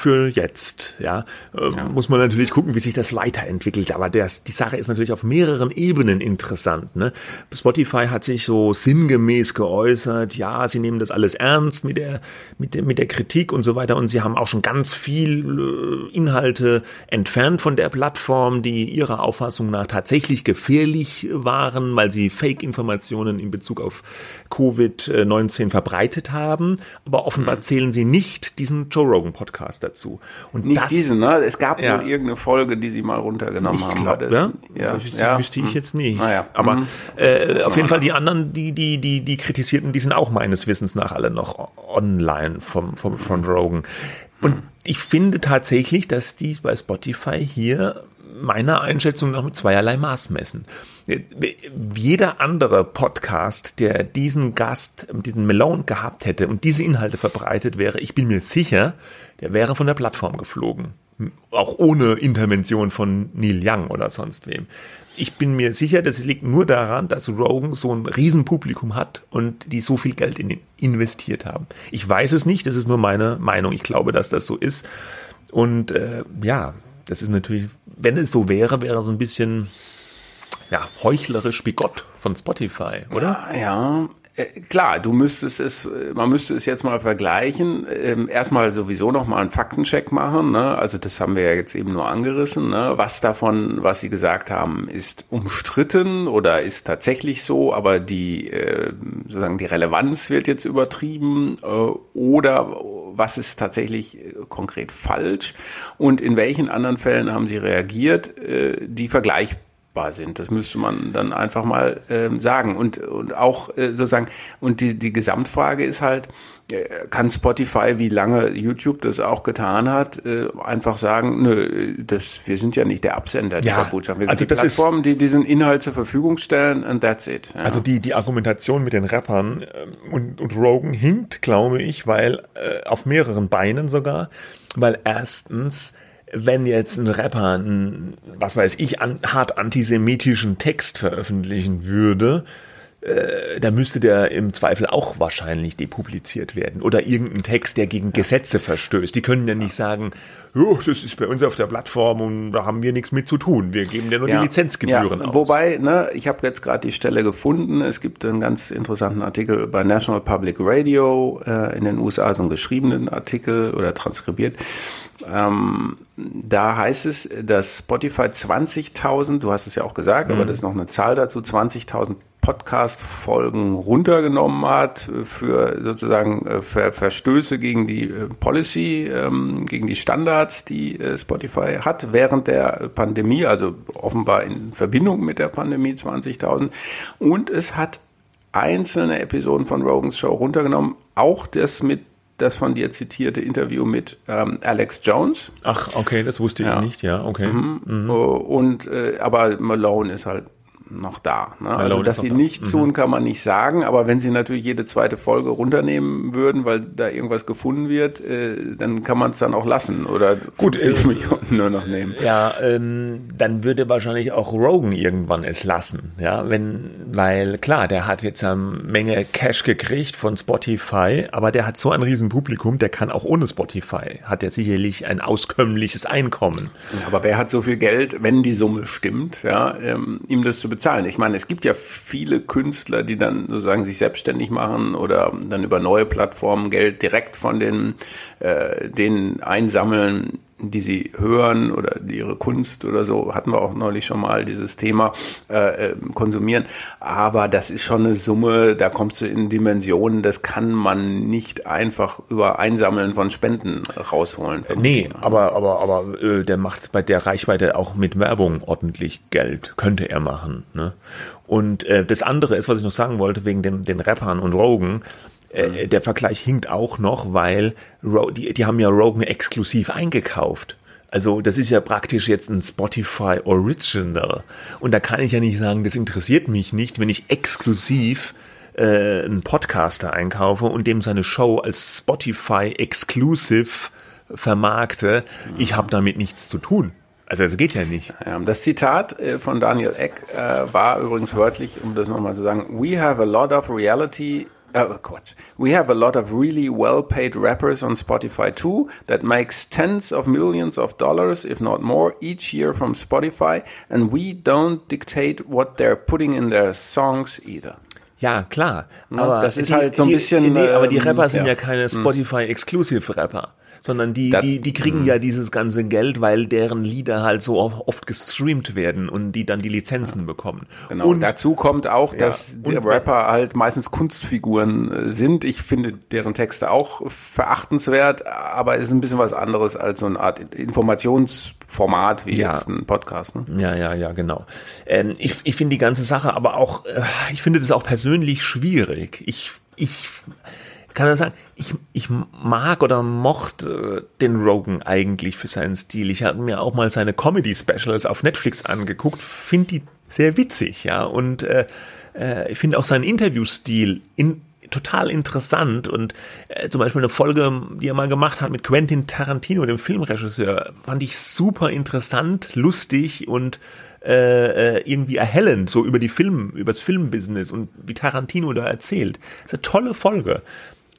für jetzt. Ja, ähm, ja. muss man natürlich gucken, wie sich das weiterentwickelt. Aber das, die Sache ist natürlich auf mehreren Ebenen interessant. Ne? Spotify hat sich so sinngemäß geäußert, ja, sie nehmen das alles ernst mit der, mit der, mit der Kritik und so weiter. Und sie haben auch schon ganz viel äh, Inhalte entfernt von der Plattform, die ihrer Auffassung nach tatsächlich gefährlich waren, weil sie Fake-Informationen in Bezug auf Covid-19 verbreitet haben. Aber offenbar mhm. zählen sie nicht diesen Joe Rogan Podcast dazu. Und nicht das, diesen, ne? Es gab ja. wohl irgendeine Folge, die sie mal runtergenommen haben. Glaub, das, ja? Ja, das ja. wüsste ich hm. jetzt nicht. Naja. Aber mhm. äh, auf jeden Fall die anderen, die, die, die, die kritisierten, die sind auch meines Wissens nach alle noch online vom, vom, von Rogan. Und mhm. ich finde tatsächlich, dass die bei Spotify hier meiner Einschätzung nach mit zweierlei Maß messen. Jeder andere Podcast, der diesen Gast, diesen Malone gehabt hätte und diese Inhalte verbreitet wäre, ich bin mir sicher, der wäre von der Plattform geflogen. auch ohne Intervention von Neil Young oder sonst wem. Ich bin mir sicher, das liegt nur daran, dass Rogan so ein Riesenpublikum hat und die so viel Geld in ihn investiert haben. Ich weiß es nicht, das ist nur meine Meinung. Ich glaube, dass das so ist. Und äh, ja, das ist natürlich, wenn es so wäre, wäre es ein bisschen ja, heuchlerisch bigott von Spotify, oder? Ja, äh, klar, du müsstest es, man müsste es jetzt mal vergleichen. Ähm, erstmal sowieso noch mal einen Faktencheck machen. Ne? Also das haben wir ja jetzt eben nur angerissen. Ne? Was davon, was Sie gesagt haben, ist umstritten oder ist tatsächlich so, aber die äh, sozusagen die Relevanz wird jetzt übertrieben äh, oder was ist tatsächlich äh, konkret falsch und in welchen anderen Fällen haben Sie reagiert, äh, die vergleichbar sind. Das müsste man dann einfach mal ähm, sagen. Und, und auch äh, sozusagen, und die, die Gesamtfrage ist halt, äh, kann Spotify, wie lange YouTube das auch getan hat, äh, einfach sagen, nö, das, wir sind ja nicht der Absender ja, dieser Botschaft. Wir sind also die Plattformen, die diesen Inhalt zur Verfügung stellen and that's it. Ja. Also die, die Argumentation mit den Rappern äh, und, und Rogan hinkt, glaube ich, weil äh, auf mehreren Beinen sogar, weil erstens wenn jetzt ein Rapper einen, was weiß ich, an, hart antisemitischen Text veröffentlichen würde, äh, da müsste der im Zweifel auch wahrscheinlich depubliziert werden. Oder irgendein Text, der gegen Gesetze verstößt. Die können ja nicht sagen, oh, das ist bei uns auf der Plattform und da haben wir nichts mit zu tun. Wir geben dir nur ja. die Lizenzgebühren ja. aus. Wobei, ne, ich habe jetzt gerade die Stelle gefunden. Es gibt einen ganz interessanten Artikel bei National Public Radio äh, in den USA, so einen geschriebenen Artikel oder transkribiert. Ähm, da heißt es, dass Spotify 20.000, du hast es ja auch gesagt, mhm. aber das ist noch eine Zahl dazu, 20.000 Podcast-Folgen runtergenommen hat für sozusagen äh, Ver Verstöße gegen die äh, Policy, ähm, gegen die Standards, die äh, Spotify hat während der Pandemie, also offenbar in Verbindung mit der Pandemie 20.000. Und es hat einzelne Episoden von Rogans Show runtergenommen, auch das mit das von dir zitierte Interview mit ähm, Alex Jones. Ach, okay, das wusste ich ja. nicht, ja, okay. Mhm. Mhm. Und äh, aber Malone ist halt noch da. Ne? Also, dass sie nichts tun, mhm. kann man nicht sagen, aber wenn sie natürlich jede zweite Folge runternehmen würden, weil da irgendwas gefunden wird, äh, dann kann man es dann auch lassen oder gut äh, Millionen nur noch nehmen. Ja, ähm, dann würde wahrscheinlich auch Rogan irgendwann es lassen, ja, wenn, weil klar, der hat jetzt eine Menge Cash gekriegt von Spotify, aber der hat so ein riesen Publikum, der kann auch ohne Spotify, hat er sicherlich ein auskömmliches Einkommen. Aber wer hat so viel Geld, wenn die Summe stimmt, ja, ähm, ihm das zu bezahlen? Bezahlen. Ich meine, es gibt ja viele Künstler, die dann sozusagen sich selbstständig machen oder dann über neue Plattformen Geld direkt von den, äh, denen einsammeln, die sie hören oder ihre Kunst oder so, hatten wir auch neulich schon mal dieses Thema, äh, äh, konsumieren. Aber das ist schon eine Summe, da kommst du in Dimensionen, das kann man nicht einfach über Einsammeln von Spenden rausholen. Nee, aber, aber, aber äh, der macht bei der Reichweite auch mit Werbung ordentlich Geld, könnte er machen. Ne? Und äh, das andere ist, was ich noch sagen wollte, wegen den, den Rappern und Rogan, äh, der Vergleich hinkt auch noch, weil Ro die, die haben ja Rogan exklusiv eingekauft. Also das ist ja praktisch jetzt ein Spotify Original. Und da kann ich ja nicht sagen, das interessiert mich nicht, wenn ich exklusiv äh, einen Podcaster einkaufe und dem seine Show als Spotify Exclusive vermarkte. Ich habe damit nichts zu tun. Also das geht ja nicht. Das Zitat äh, von Daniel Eck äh, war übrigens wörtlich, um das nochmal zu sagen, We have a lot of reality Oh, Quatsch. We have a lot of really well-paid rappers on Spotify too that makes tens of millions of dollars, if not more, each year from Spotify, and we don't dictate what they're putting in their songs either. Ja, klar. Aber das ist die, halt so ein die, bisschen. Nee, aber die ähm, Rapper sind ja, ja keine hm. Spotify-Exclusive-Rapper sondern die, ja. die, die kriegen mhm. ja dieses ganze Geld, weil deren Lieder halt so oft gestreamt werden und die dann die Lizenzen ja. bekommen. Genau. Und dazu kommt auch, dass ja. die Rapper halt meistens Kunstfiguren äh, sind. Ich finde deren Texte auch verachtenswert, aber es ist ein bisschen was anderes als so eine Art Informationsformat wie ja. jetzt ein Podcast. Ne? Ja, ja, ja, genau. Ähm, ich ich finde die ganze Sache aber auch, äh, ich finde das auch persönlich schwierig. Ich, ich, kann er sagen, ich, ich mag oder mochte den Rogan eigentlich für seinen Stil. Ich habe mir auch mal seine Comedy-Specials auf Netflix angeguckt, finde die sehr witzig, ja, und äh, äh, ich finde auch seinen Interviewstil in, total interessant und äh, zum Beispiel eine Folge, die er mal gemacht hat mit Quentin Tarantino, dem Filmregisseur, fand ich super interessant, lustig und äh, äh irgendwie erhellend, so über die Film, übers Filmbusiness und wie Tarantino da erzählt. Das ist eine tolle Folge.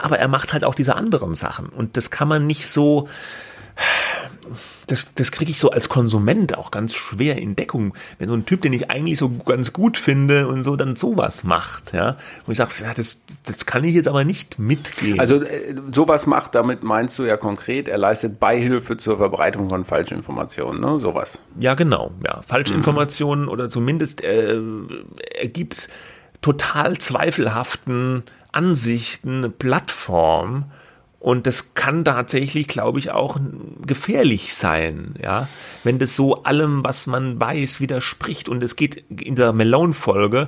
Aber er macht halt auch diese anderen Sachen und das kann man nicht so, das, das kriege ich so als Konsument auch ganz schwer in Deckung, wenn so ein Typ, den ich eigentlich so ganz gut finde und so dann sowas macht, ja. Und ich sage, ja, das, das kann ich jetzt aber nicht mitgehen. Also äh, sowas macht, damit meinst du ja konkret, er leistet Beihilfe zur Verbreitung von Falschinformationen, ne? Sowas. Ja, genau, ja. Falschinformationen mhm. oder zumindest äh, er gibt total zweifelhaften Ansichten eine Plattform, und das kann tatsächlich, glaube ich, auch gefährlich sein, ja, wenn das so allem, was man weiß, widerspricht. Und es geht in der Malone-Folge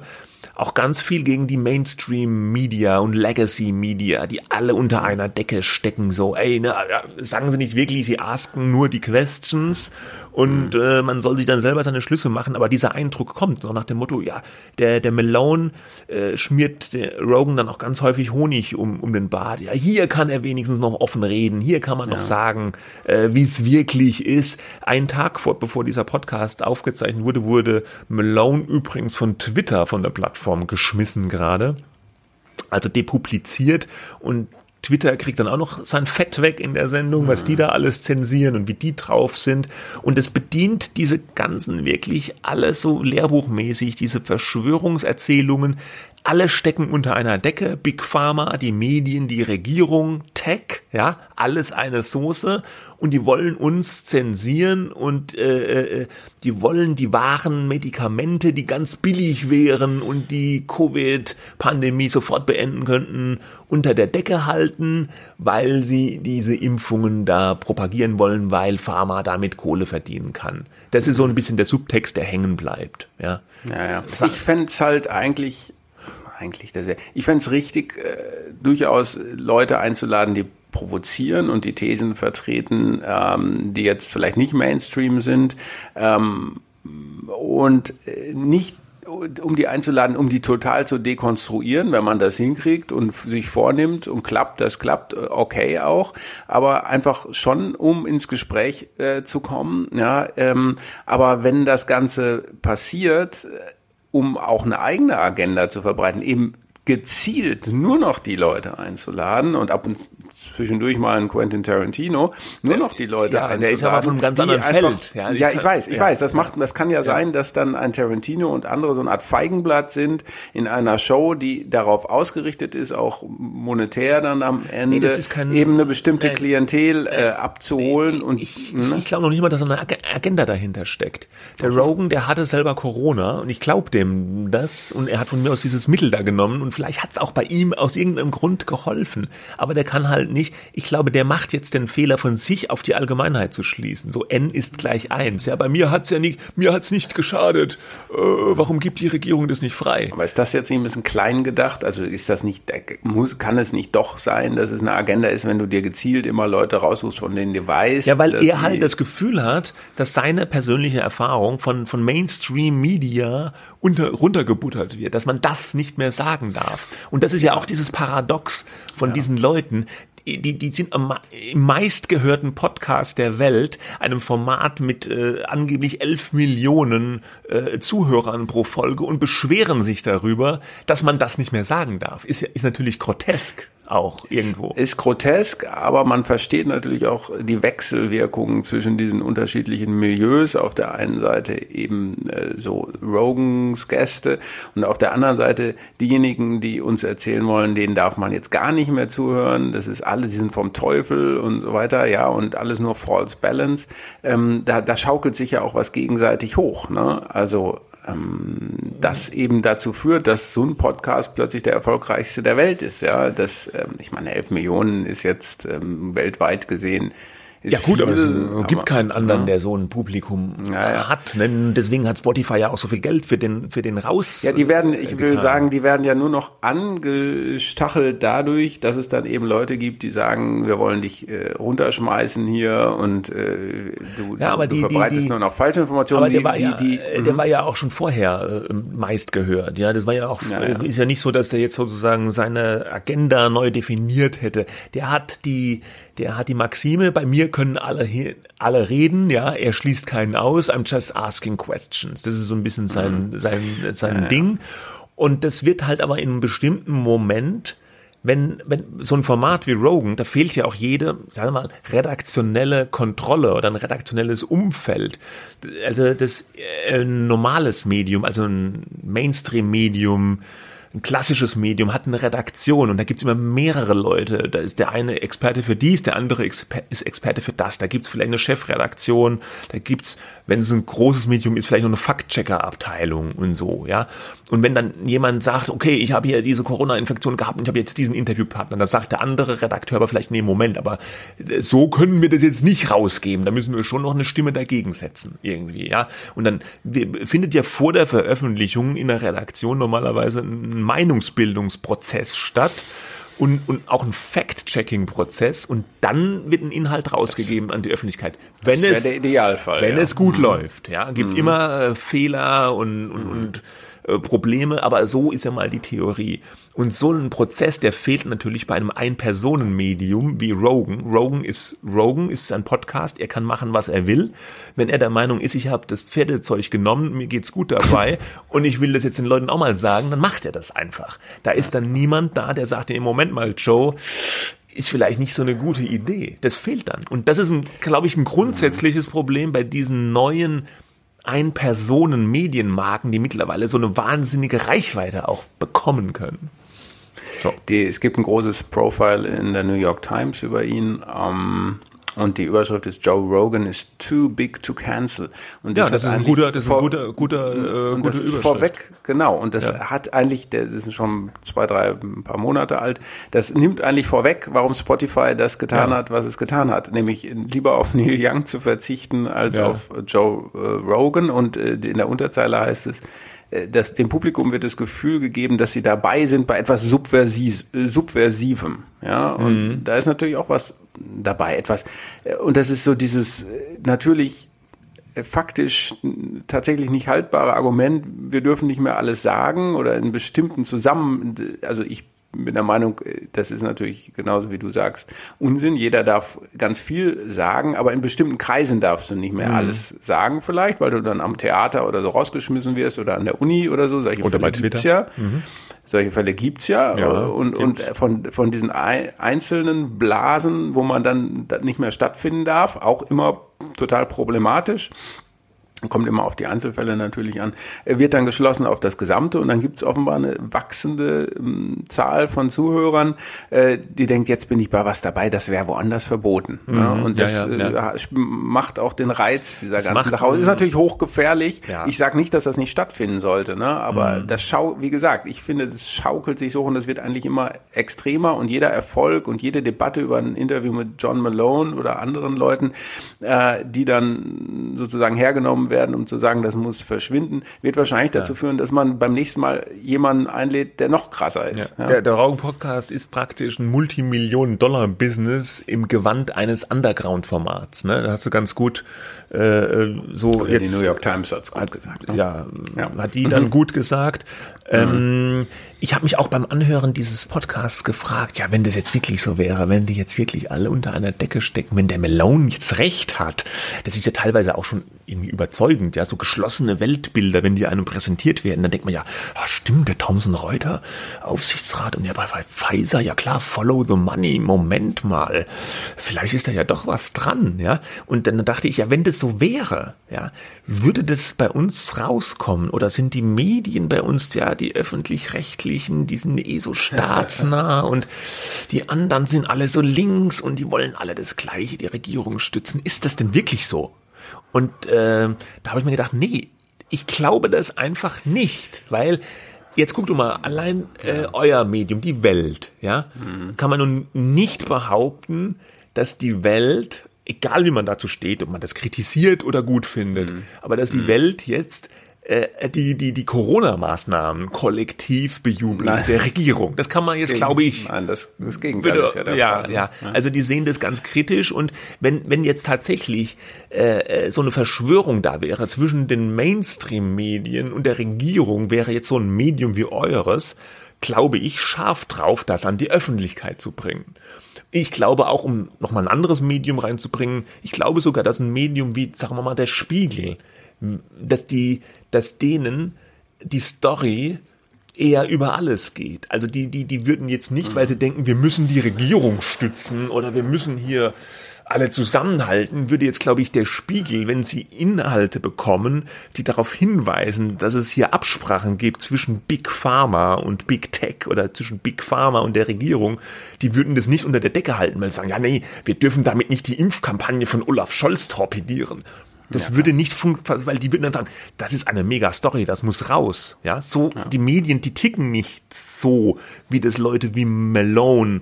auch ganz viel gegen die Mainstream-Media und Legacy-Media, die alle unter einer Decke stecken, so, ey, ne, sagen sie nicht wirklich, sie asken nur die Questions und mhm. äh, man soll sich dann selber seine Schlüsse machen, aber dieser Eindruck kommt, so nach dem Motto, ja, der, der Malone äh, schmiert der Rogan dann auch ganz häufig Honig um, um den Bart. Ja, hier kann er wenigstens noch offen reden, hier kann man ja. noch sagen, äh, wie es wirklich ist. Einen Tag vor, bevor dieser Podcast aufgezeichnet wurde, wurde Malone übrigens von Twitter, von der Plattform, geschmissen gerade also depubliziert und Twitter kriegt dann auch noch sein Fett weg in der Sendung, was die da alles zensieren und wie die drauf sind. Und es bedient diese ganzen wirklich alles so lehrbuchmäßig, diese Verschwörungserzählungen. Alle stecken unter einer Decke. Big Pharma, die Medien, die Regierung, Tech, ja, alles eine Soße und die wollen uns zensieren und äh, äh, die wollen die wahren Medikamente, die ganz billig wären und die Covid-Pandemie sofort beenden könnten, unter der Decke halten, weil sie diese Impfungen da propagieren wollen, weil Pharma damit Kohle verdienen kann. Das ist so ein bisschen der Subtext, der hängen bleibt. Ja, ja, ja. Ich fände es halt eigentlich eigentlich? Das ich fände es richtig, äh, durchaus Leute einzuladen, die provozieren und die Thesen vertreten, ähm, die jetzt vielleicht nicht Mainstream sind ähm, und äh, nicht um die einzuladen, um die total zu dekonstruieren, wenn man das hinkriegt und sich vornimmt und klappt, das klappt, äh, okay auch, aber einfach schon, um ins Gespräch äh, zu kommen, ja, ähm, aber wenn das Ganze passiert, äh, um auch eine eigene Agenda zu verbreiten, eben gezielt nur noch die Leute einzuladen und ab und zwischendurch mal ein Quentin Tarantino, nur noch die Leute ja. Der ist aber von einem ganz anderen einfach, Feld. Ja, ja ich, weiß, ich ja, weiß. Das macht, das kann ja, ja, sein, dass dann ein Tarantino und andere so eine Art Feigenblatt sind in einer Show, die darauf ausgerichtet ist, auch monetär dann am Ende nee, kein, eben eine bestimmte äh, Klientel äh, abzuholen. Nee, und ich, ne? ich glaube noch nicht mal, dass eine Agenda dahinter steckt. Der Rogan, der hatte selber Corona und ich glaube dem das und er hat von mir aus dieses Mittel da genommen und vielleicht hat es auch bei ihm aus irgendeinem Grund geholfen. Aber der kann halt nicht, ich glaube, der macht jetzt den Fehler von sich auf die Allgemeinheit zu schließen. So n ist gleich eins. Ja, bei mir hat's ja nicht, mir hat's nicht geschadet. Äh, warum gibt die Regierung das nicht frei? Aber ist das jetzt nicht ein bisschen klein gedacht? Also ist das nicht, muss, kann es nicht doch sein, dass es eine Agenda ist, wenn du dir gezielt immer Leute raussuchst, von denen du weißt? Ja, weil er halt das Gefühl hat, dass seine persönliche Erfahrung von, von Mainstream Media unter, runtergebuttert wird, dass man das nicht mehr sagen darf. Und das ist ja auch dieses Paradox von ja. diesen Leuten, die, die sind am, meistgehörten Podcast der Welt, einem Format mit äh, angeblich elf Millionen äh, Zuhörern pro Folge und beschweren sich darüber, dass man das nicht mehr sagen darf. Ist, ist natürlich grotesk auch irgendwo. Ist grotesk, aber man versteht natürlich auch die Wechselwirkungen zwischen diesen unterschiedlichen Milieus. Auf der einen Seite eben äh, so Rogans Gäste und auf der anderen Seite diejenigen, die uns erzählen wollen, denen darf man jetzt gar nicht mehr zuhören. Das ist alles, die sind vom Teufel und so weiter, ja, und alles nur False Balance. Ähm, da, da schaukelt sich ja auch was gegenseitig hoch. Ne? Also ähm, das eben dazu führt, dass so ein Podcast plötzlich der erfolgreichste der Welt ist. Ja, das, ähm, ich meine, 11 Millionen ist jetzt ähm, weltweit gesehen ja gut, aber es gibt aber, keinen anderen, ja. der so ein Publikum ja, hat. Deswegen hat Spotify ja auch so viel Geld für den für den raus. Ja, die werden, ich will sagen, die werden ja nur noch angestachelt dadurch, dass es dann eben Leute gibt, die sagen, wir wollen dich äh, runterschmeißen hier und äh, du, ja, aber du, die, verbreitest die, die, nur noch falsche Informationen. Aber der, war, ja, äh, der mhm. war ja auch schon vorher äh, meist gehört. Ja, das war ja auch, ist ja nicht so, dass der jetzt sozusagen seine Agenda neu definiert hätte. Der hat die der hat die Maxime, bei mir können alle, alle reden, ja, er schließt keinen aus, I'm just asking questions. Das ist so ein bisschen sein, mhm. sein, sein ja, Ding. Und das wird halt aber in einem bestimmten Moment, wenn, wenn so ein Format wie Rogan, da fehlt ja auch jede, sagen wir mal, redaktionelle Kontrolle oder ein redaktionelles Umfeld. Also das äh, normales Medium, also ein Mainstream-Medium, ein klassisches Medium hat eine Redaktion und da gibt's immer mehrere Leute. Da ist der eine Experte für dies, der andere Exper ist Experte für das. Da gibt's vielleicht eine Chefredaktion, da gibt's, wenn es ein großes Medium ist, vielleicht noch eine Faktchecker-Abteilung und so, ja. Und wenn dann jemand sagt, okay, ich habe hier diese Corona-Infektion gehabt und ich habe jetzt diesen Interviewpartner, dann sagt der andere Redakteur aber vielleicht, nee, Moment, aber so können wir das jetzt nicht rausgeben. Da müssen wir schon noch eine Stimme dagegen setzen, irgendwie, ja. Und dann findet ja vor der Veröffentlichung in der Redaktion normalerweise ein Meinungsbildungsprozess statt und, und auch ein Fact-Checking-Prozess und dann wird ein Inhalt rausgegeben das, an die Öffentlichkeit. Wenn es, der Idealfall. Wenn ja. es gut mhm. läuft, ja. Gibt mhm. immer äh, Fehler und, und, mhm. und äh, Probleme, aber so ist ja mal die Theorie. Und so ein Prozess, der fehlt natürlich bei einem Ein-Personen-Medium wie Rogan. Rogan ist Rogan ist ein Podcast, er kann machen, was er will. Wenn er der Meinung ist, ich habe das Pferdezeug genommen, mir geht's gut dabei und ich will das jetzt den Leuten auch mal sagen, dann macht er das einfach. Da ist dann niemand da, der sagt, im Moment mal, Joe, ist vielleicht nicht so eine gute Idee. Das fehlt dann. Und das ist, ein, glaube ich, ein grundsätzliches Problem bei diesen neuen ein-Personen-Medienmarken, die mittlerweile so eine wahnsinnige Reichweite auch bekommen können. So. Die, es gibt ein großes Profile in der New York Times über ihn. Ähm, und die Überschrift ist Joe Rogan is too big to cancel. Und das ja, das ist ein guter, das ist ein guter, guter, äh, und das ist vorweg, genau. Und das ja. hat eigentlich, das ist schon zwei, drei, ein paar Monate alt. Das nimmt eigentlich vorweg, warum Spotify das getan ja. hat, was es getan hat, nämlich lieber auf Neil Young zu verzichten als ja. auf Joe äh, Rogan. Und äh, in der Unterzeile heißt es, äh, dass dem Publikum wird das Gefühl gegeben, dass sie dabei sind bei etwas Subversiv, äh, Subversivem. Ja, und mhm. da ist natürlich auch was dabei, etwas. Äh, und das ist so dieses natürlich faktisch tatsächlich nicht haltbare Argument, wir dürfen nicht mehr alles sagen oder in bestimmten Zusammen, also ich bin der Meinung, das ist natürlich genauso wie du sagst, Unsinn. Jeder darf ganz viel sagen, aber in bestimmten Kreisen darfst du nicht mehr mhm. alles sagen vielleicht, weil du dann am Theater oder so rausgeschmissen wirst oder an der Uni oder so. Solche oder Fälle bei Twitter. ja. Mhm. Solche Fälle gibt's ja, ja und, und von, von diesen einzelnen Blasen, wo man dann nicht mehr stattfinden darf, auch immer total problematisch kommt immer auf die Einzelfälle natürlich an, wird dann geschlossen auf das Gesamte und dann gibt es offenbar eine wachsende ähm, Zahl von Zuhörern, äh, die denkt, jetzt bin ich bei was dabei, das wäre woanders verboten. Mhm. Ja, und das ja, ja, äh, macht auch den Reiz dieser das ganzen Sache aus. Ist natürlich hochgefährlich. Ich sage nicht, dass das nicht stattfinden sollte, ne? aber mhm. das schau, wie gesagt, ich finde, das schaukelt sich so und das wird eigentlich immer extremer und jeder Erfolg und jede Debatte über ein Interview mit John Malone oder anderen Leuten, äh, die dann sozusagen hergenommen werden, werden, um zu sagen, das muss verschwinden, wird wahrscheinlich dazu führen, dass man beim nächsten Mal jemanden einlädt, der noch krasser ist. Der, der Raugen-Podcast ist praktisch ein Multimillionen-Dollar-Business im Gewand eines Underground-Formats. Ne? Da hast du ganz gut äh, äh so Oder jetzt. Die New York Times hat's gut gesagt. Ne? Ja, ja, hat die dann mhm. gut gesagt. Ähm, mhm. Ich habe mich auch beim Anhören dieses Podcasts gefragt, ja, wenn das jetzt wirklich so wäre, wenn die jetzt wirklich alle unter einer Decke stecken, wenn der Malone jetzt recht hat, das ist ja teilweise auch schon irgendwie überzeugend, ja, so geschlossene Weltbilder, wenn die einem präsentiert werden, dann denkt man ja, ah, stimmt, der Thomson Reuter, Aufsichtsrat und ja bei, bei Pfizer, ja klar, follow the money, Moment mal, vielleicht ist da ja doch was dran, ja, und dann dachte ich, ja, wenn das so wäre, ja, würde das bei uns rauskommen oder sind die Medien bei uns ja die öffentlich-rechtlichen, die sind eh so staatsnah und die anderen sind alle so links und die wollen alle das Gleiche, die Regierung stützen. Ist das denn wirklich so? Und äh, da habe ich mir gedacht, nee, ich glaube das einfach nicht, weil jetzt guck du mal, allein äh, euer Medium, die Welt, ja, mhm. kann man nun nicht behaupten, dass die Welt egal wie man dazu steht, ob man das kritisiert oder gut findet, mhm. aber dass die mhm. Welt jetzt äh, die, die, die Corona-Maßnahmen kollektiv bejubelt der Regierung. Das kann man jetzt, glaube ich. Nein, das, das Gegenteil ist ja der ja, Fall. Ja, ja. Also die sehen das ganz kritisch und wenn, wenn jetzt tatsächlich äh, äh, so eine Verschwörung da wäre zwischen den Mainstream-Medien und der Regierung, wäre jetzt so ein Medium wie eures, glaube ich, scharf drauf, das an die Öffentlichkeit zu bringen. Ich glaube auch, um nochmal ein anderes Medium reinzubringen, ich glaube sogar, dass ein Medium wie, sagen wir mal, der Spiegel, dass die, dass denen die Story eher über alles geht. Also die, die, die würden jetzt nicht, weil sie denken, wir müssen die Regierung stützen oder wir müssen hier alle zusammenhalten, würde jetzt, glaube ich, der Spiegel, wenn sie Inhalte bekommen, die darauf hinweisen, dass es hier Absprachen gibt zwischen Big Pharma und Big Tech oder zwischen Big Pharma und der Regierung, die würden das nicht unter der Decke halten, weil sie sagen, ja, nee, wir dürfen damit nicht die Impfkampagne von Olaf Scholz torpedieren. Das ja, würde nicht funktionieren, weil die würden dann sagen, das ist eine mega Story, das muss raus. Ja, so, ja. die Medien, die ticken nicht so, wie das Leute wie Malone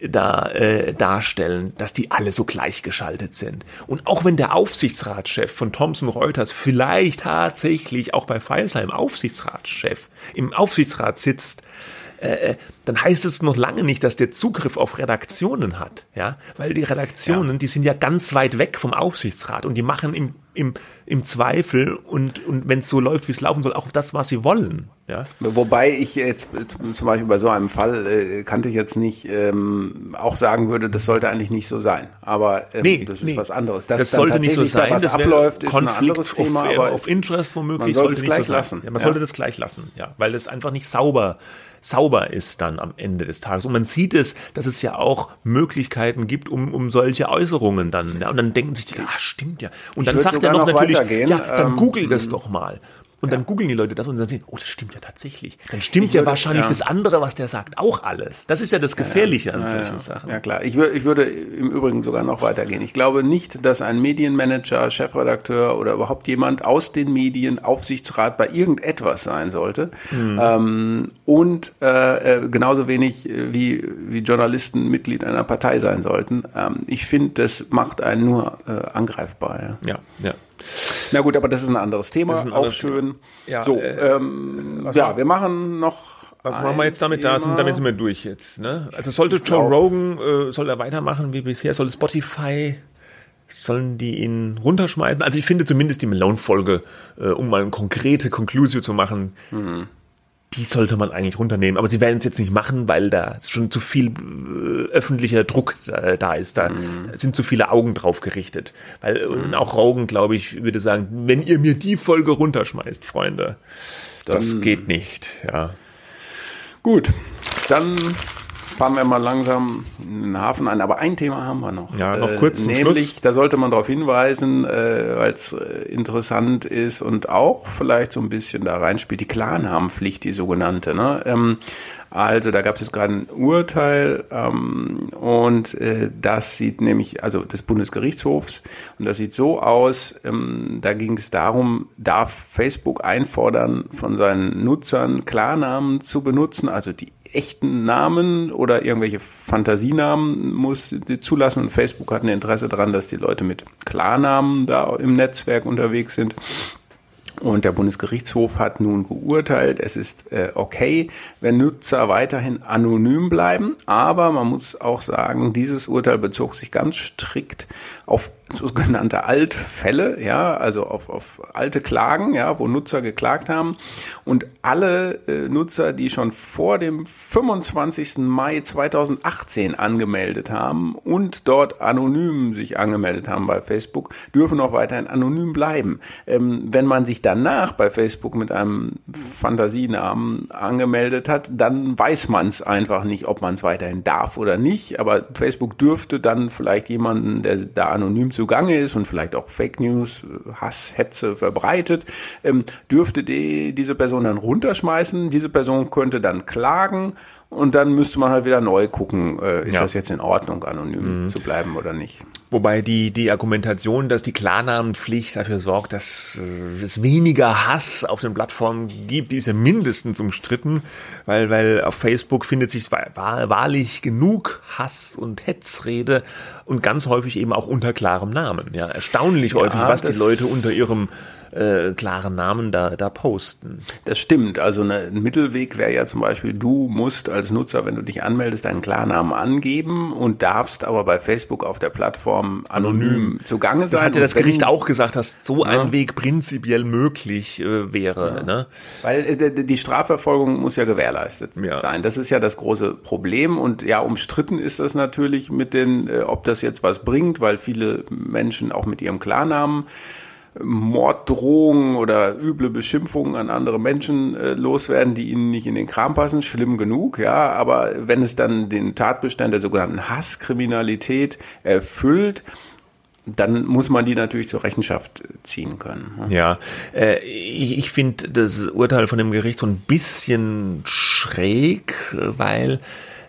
da äh, darstellen, dass die alle so gleichgeschaltet sind. Und auch wenn der Aufsichtsratschef von Thomson Reuters vielleicht tatsächlich auch bei Feilsheim Aufsichtsratschef im Aufsichtsrat sitzt, äh, äh, dann heißt es noch lange nicht, dass der Zugriff auf Redaktionen hat, ja, weil die Redaktionen, ja. die sind ja ganz weit weg vom Aufsichtsrat und die machen im im, im Zweifel und, und wenn es so läuft, wie es laufen soll, auch das, was sie wollen. Ja? Wobei ich jetzt zum Beispiel bei so einem Fall äh, kannte ich jetzt nicht ähm, auch sagen würde, das sollte eigentlich nicht so sein. Aber ähm, nee, das ist nee. was anderes. Dass das sollte nicht so sein. Da was das abläuft, ist ein anderes Thema. Auf, aber auf Interest womöglich man sollte es gleich so lassen. Ja, man sollte das gleich lassen, ja, weil es einfach nicht sauber sauber ist dann am Ende des Tages. Und man sieht es, dass es ja auch Möglichkeiten gibt, um, um solche Äußerungen dann. Ja, und dann denken sich die, ah, stimmt ja. Und dann sagt er noch, noch natürlich, ja, dann ähm, google das doch mal. Und dann googeln die Leute das und dann sehen, oh, das stimmt ja tatsächlich. Dann stimmt würde, ja wahrscheinlich ja. das andere, was der sagt, auch alles. Das ist ja das Gefährliche an solchen Sachen. Ja, klar. Ich, ich würde im Übrigen sogar noch weitergehen. Ich glaube nicht, dass ein Medienmanager, Chefredakteur oder überhaupt jemand aus den Medien Aufsichtsrat bei irgendetwas sein sollte. Mhm. Ähm, und äh, äh genauso wenig äh, wie, wie Journalisten Mitglied einer Partei sein sollten. Ähm, ich finde, das macht einen nur äh, angreifbar. Ja, ja. ja. Na gut, aber das ist ein anderes Thema. Ein auch schön. Ja, so, äh, ähm, ja, wir machen noch. Was machen wir jetzt damit? Da, damit sind wir durch jetzt. Ne? Also sollte Joe Rogan, äh, soll er weitermachen wie bisher? Soll Spotify, sollen die ihn runterschmeißen? Also ich finde zumindest die Malone-Folge, äh, um mal eine konkrete Konklusion zu machen, mhm die sollte man eigentlich runternehmen. Aber sie werden es jetzt nicht machen, weil da schon zu viel äh, öffentlicher Druck äh, da ist. Da mhm. sind zu viele Augen drauf gerichtet. Weil äh, mhm. auch Rogan, glaube ich, würde sagen, wenn ihr mir die Folge runterschmeißt, Freunde, Dann, das geht nicht. Ja. Gut, dann fahren wir mal langsam in den Hafen ein. Aber ein Thema haben wir noch. Ja, noch kurz äh, Nämlich, Schluss. da sollte man darauf hinweisen, äh, weil es äh, interessant ist und auch vielleicht so ein bisschen da reinspielt, die Klarnamenpflicht, die sogenannte. Ne? Ähm, also da gab es jetzt gerade ein Urteil ähm, und äh, das sieht nämlich, also des Bundesgerichtshofs, und das sieht so aus, ähm, da ging es darum, darf Facebook einfordern, von seinen Nutzern Klarnamen zu benutzen, also die echten Namen oder irgendwelche Fantasienamen muss zulassen. Und Facebook hat ein Interesse daran, dass die Leute mit Klarnamen da im Netzwerk unterwegs sind. Und der Bundesgerichtshof hat nun geurteilt, es ist äh, okay, wenn Nutzer weiterhin anonym bleiben, aber man muss auch sagen, dieses Urteil bezog sich ganz strikt auf sogenannte Altfälle, ja, also auf, auf alte Klagen, ja, wo Nutzer geklagt haben. Und alle äh, Nutzer, die schon vor dem 25. Mai 2018 angemeldet haben und dort anonym sich angemeldet haben bei Facebook, dürfen auch weiterhin anonym bleiben. Ähm, wenn man sich danach bei Facebook mit einem Fantasienamen angemeldet hat, dann weiß man es einfach nicht, ob man es weiterhin darf oder nicht. Aber Facebook dürfte dann vielleicht jemanden, der da anonym zugange ist und vielleicht auch Fake News, Hass, Hetze verbreitet, ähm, dürfte die, diese Person dann runterschmeißen. Diese Person könnte dann klagen und dann müsste man halt wieder neu gucken, äh, ist ja. das jetzt in Ordnung, anonym mhm. zu bleiben oder nicht. Wobei die, die Argumentation, dass die Klarnamenpflicht dafür sorgt, dass äh, es weniger Hass auf den Plattformen gibt, die ist ja mindestens umstritten, weil, weil auf Facebook findet sich wahrlich genug Hass und Hetzrede und ganz häufig eben auch unter klarem Namen. Ja, erstaunlich ja, häufig, was die Leute unter ihrem äh, klaren Namen da, da posten. Das stimmt. Also eine, ein Mittelweg wäre ja zum Beispiel, du musst als Nutzer, wenn du dich anmeldest, deinen Klarnamen angeben und darfst aber bei Facebook auf der Plattform anonym, anonym. zugange sein. Das hat ja das Gericht auch gesagt, dass so ein Weg prinzipiell möglich äh, wäre. Ja. Ne? Weil äh, die Strafverfolgung muss ja gewährleistet ja. sein. Das ist ja das große Problem und ja, umstritten ist das natürlich mit den, äh, ob das jetzt was bringt, weil viele Menschen auch mit ihrem Klarnamen Morddrohungen oder üble Beschimpfungen an andere Menschen äh, loswerden, die ihnen nicht in den Kram passen, schlimm genug, ja, aber wenn es dann den Tatbestand der sogenannten Hasskriminalität erfüllt, dann muss man die natürlich zur Rechenschaft ziehen können. Ne? Ja, äh, ich, ich finde das Urteil von dem Gericht so ein bisschen schräg, weil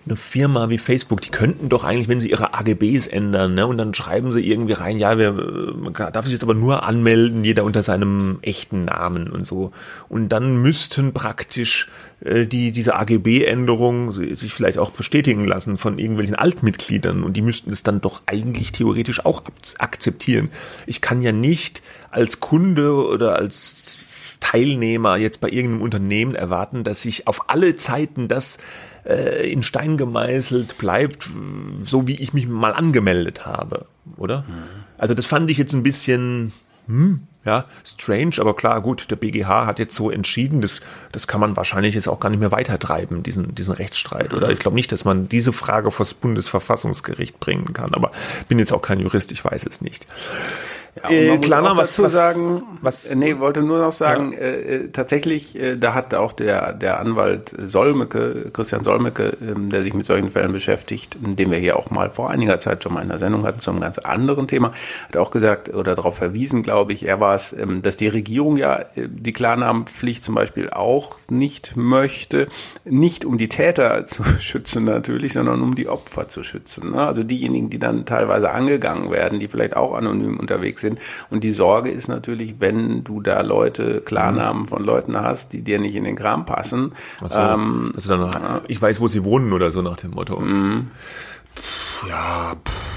eine Firma wie Facebook, die könnten doch eigentlich, wenn sie ihre AGBs ändern, ne, und dann schreiben sie irgendwie rein, ja, wir, man darf sich jetzt aber nur anmelden, jeder unter seinem echten Namen und so. Und dann müssten praktisch äh, die diese AGB-Änderung sich vielleicht auch bestätigen lassen von irgendwelchen Altmitgliedern und die müssten es dann doch eigentlich theoretisch auch akzeptieren. Ich kann ja nicht als Kunde oder als Teilnehmer jetzt bei irgendeinem Unternehmen erwarten, dass ich auf alle Zeiten das äh, in Stein gemeißelt bleibt, so wie ich mich mal angemeldet habe, oder? Mhm. Also das fand ich jetzt ein bisschen, hm, ja, strange, aber klar, gut, der BGH hat jetzt so entschieden, das, das kann man wahrscheinlich jetzt auch gar nicht mehr weitertreiben, diesen, diesen Rechtsstreit, oder? Ich glaube nicht, dass man diese Frage vor das Bundesverfassungsgericht bringen kann, aber bin jetzt auch kein Jurist, ich weiß es nicht. Ja, äh, noch was zu sagen. Was? Äh, nee, wollte nur noch sagen, ja. äh, äh tatsächlich, äh, da hat auch der der Anwalt Solmecke, Christian Solmecke, ähm, der sich mit solchen Fällen beschäftigt, den wir hier auch mal vor einiger Zeit schon mal in der Sendung hatten zu einem ganz anderen Thema, hat auch gesagt oder darauf verwiesen, glaube ich, er war es, ähm, dass die Regierung ja äh, die Klarnamenpflicht zum Beispiel auch nicht möchte, nicht um die Täter zu schützen natürlich, sondern um die Opfer zu schützen. Ne? Also diejenigen, die dann teilweise angegangen werden, die vielleicht auch anonym unterwegs sind sind. Und die Sorge ist natürlich, wenn du da Leute, Klarnamen von Leuten hast, die dir nicht in den Kram passen. So, ähm, also dann, ich weiß, wo sie wohnen oder so nach dem Motto. Mhm. Ja, pff.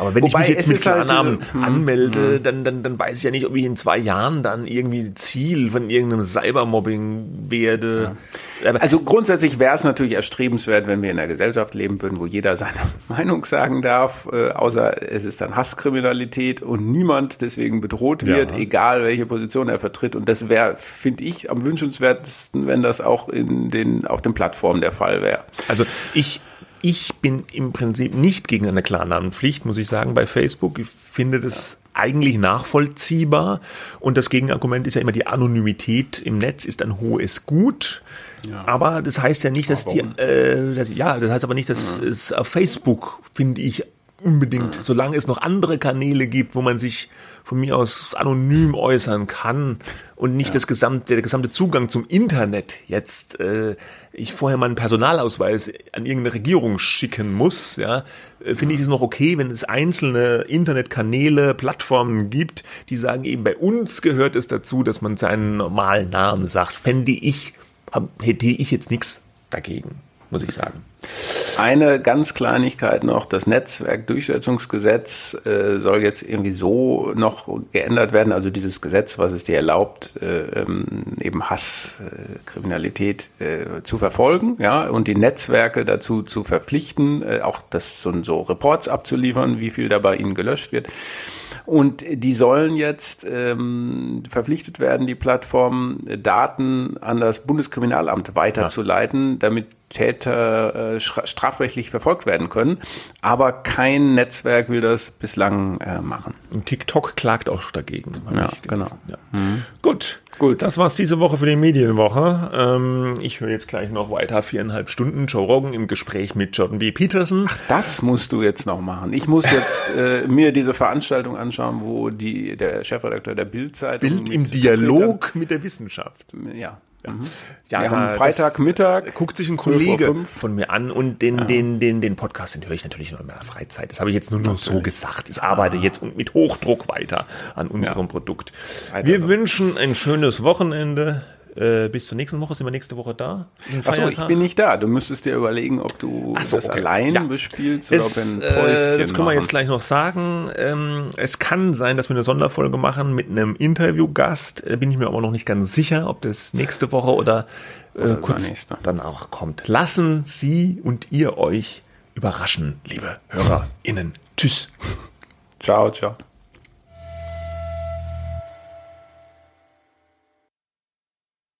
Aber wenn Wobei ich mich jetzt mit halt Klarnamen halt anmelde, hm. dann, dann, dann weiß ich ja nicht, ob ich in zwei Jahren dann irgendwie Ziel von irgendeinem Cybermobbing werde. Ja. Also grundsätzlich wäre es natürlich erstrebenswert, wenn wir in einer Gesellschaft leben würden, wo jeder seine Meinung sagen darf, äh, außer es ist dann Hasskriminalität und niemand deswegen bedroht wird, ja. egal welche Position er vertritt. Und das wäre, finde ich, am wünschenswertesten, wenn das auch in den, auf den Plattformen der Fall wäre. Also ich ich bin im Prinzip nicht gegen eine Klarnamenpflicht, muss ich sagen, bei Facebook. Ich finde das ja. eigentlich nachvollziehbar. Und das Gegenargument ist ja immer, die Anonymität im Netz ist ein hohes Gut. Ja. Aber das heißt ja nicht, dass Warum? die, äh, das, ja, das heißt aber nicht, dass ja. es auf Facebook, finde ich, unbedingt, solange es noch andere Kanäle gibt, wo man sich von mir aus anonym äußern kann und nicht ja. das gesamte, der gesamte Zugang zum Internet jetzt äh, ich vorher meinen Personalausweis an irgendeine Regierung schicken muss, ja, äh, finde ich es noch okay, wenn es einzelne Internetkanäle, Plattformen gibt, die sagen eben bei uns gehört es dazu, dass man seinen normalen Namen sagt. Fände ich, hätte ich jetzt nichts dagegen, muss ich sagen. Eine ganz Kleinigkeit noch, das Netzwerkdurchsetzungsgesetz äh, soll jetzt irgendwie so noch geändert werden, also dieses Gesetz, was es dir erlaubt, äh, ähm, eben Hasskriminalität äh, zu verfolgen, ja, und die Netzwerke dazu zu verpflichten, äh, auch das so, so Reports abzuliefern, wie viel da bei ihnen gelöscht wird. Und die sollen jetzt ähm, verpflichtet werden, die Plattformen Daten an das Bundeskriminalamt weiterzuleiten, ja. damit Täter äh, strafrechtlich verfolgt werden können. Aber kein Netzwerk will das bislang äh, machen. Und TikTok klagt auch dagegen. Ja, genau. Ja. Mhm. Gut. Gut, das war's diese Woche für die Medienwoche. Ähm, ich höre jetzt gleich noch weiter viereinhalb Stunden Joe Rogan im Gespräch mit Jordan B. Peterson. Ach, das musst du jetzt noch machen. Ich muss jetzt äh, mir diese Veranstaltung anschauen, wo die der Chefredakteur der Bildzeitung Bild im Dialog mit der Wissenschaft. Ja, Ja, Mhm. ja Wir haben guckt sich ein 12 Uhr Kollege von mir an und den, den, den, den Podcast, den höre ich natürlich nur in meiner Freizeit. Das habe ich jetzt nur noch so gesagt. Ich arbeite jetzt mit Hochdruck weiter an unserem Ja. Produkt. Wir so. wünschen ein schönes Wochenende. Äh, bis zur nächsten Woche. Sind wir nächste Woche da? Achso, ich bin nicht da. Du müsstest dir überlegen, ob du so, das okay. allein Ja. bespielst oder ob Es, wir ein äh, Päuschen das können wir jetzt gleich noch sagen. Ähm, es kann sein, dass wir eine Sonderfolge machen mit einem Interviewgast. Äh, bin ich mir aber noch nicht ganz sicher, ob das nächste Woche oder, äh, Oder kurz danach kommt. Lassen Sie und ihr euch überraschen, liebe HörerInnen. Tschüss. Ciao, ciao.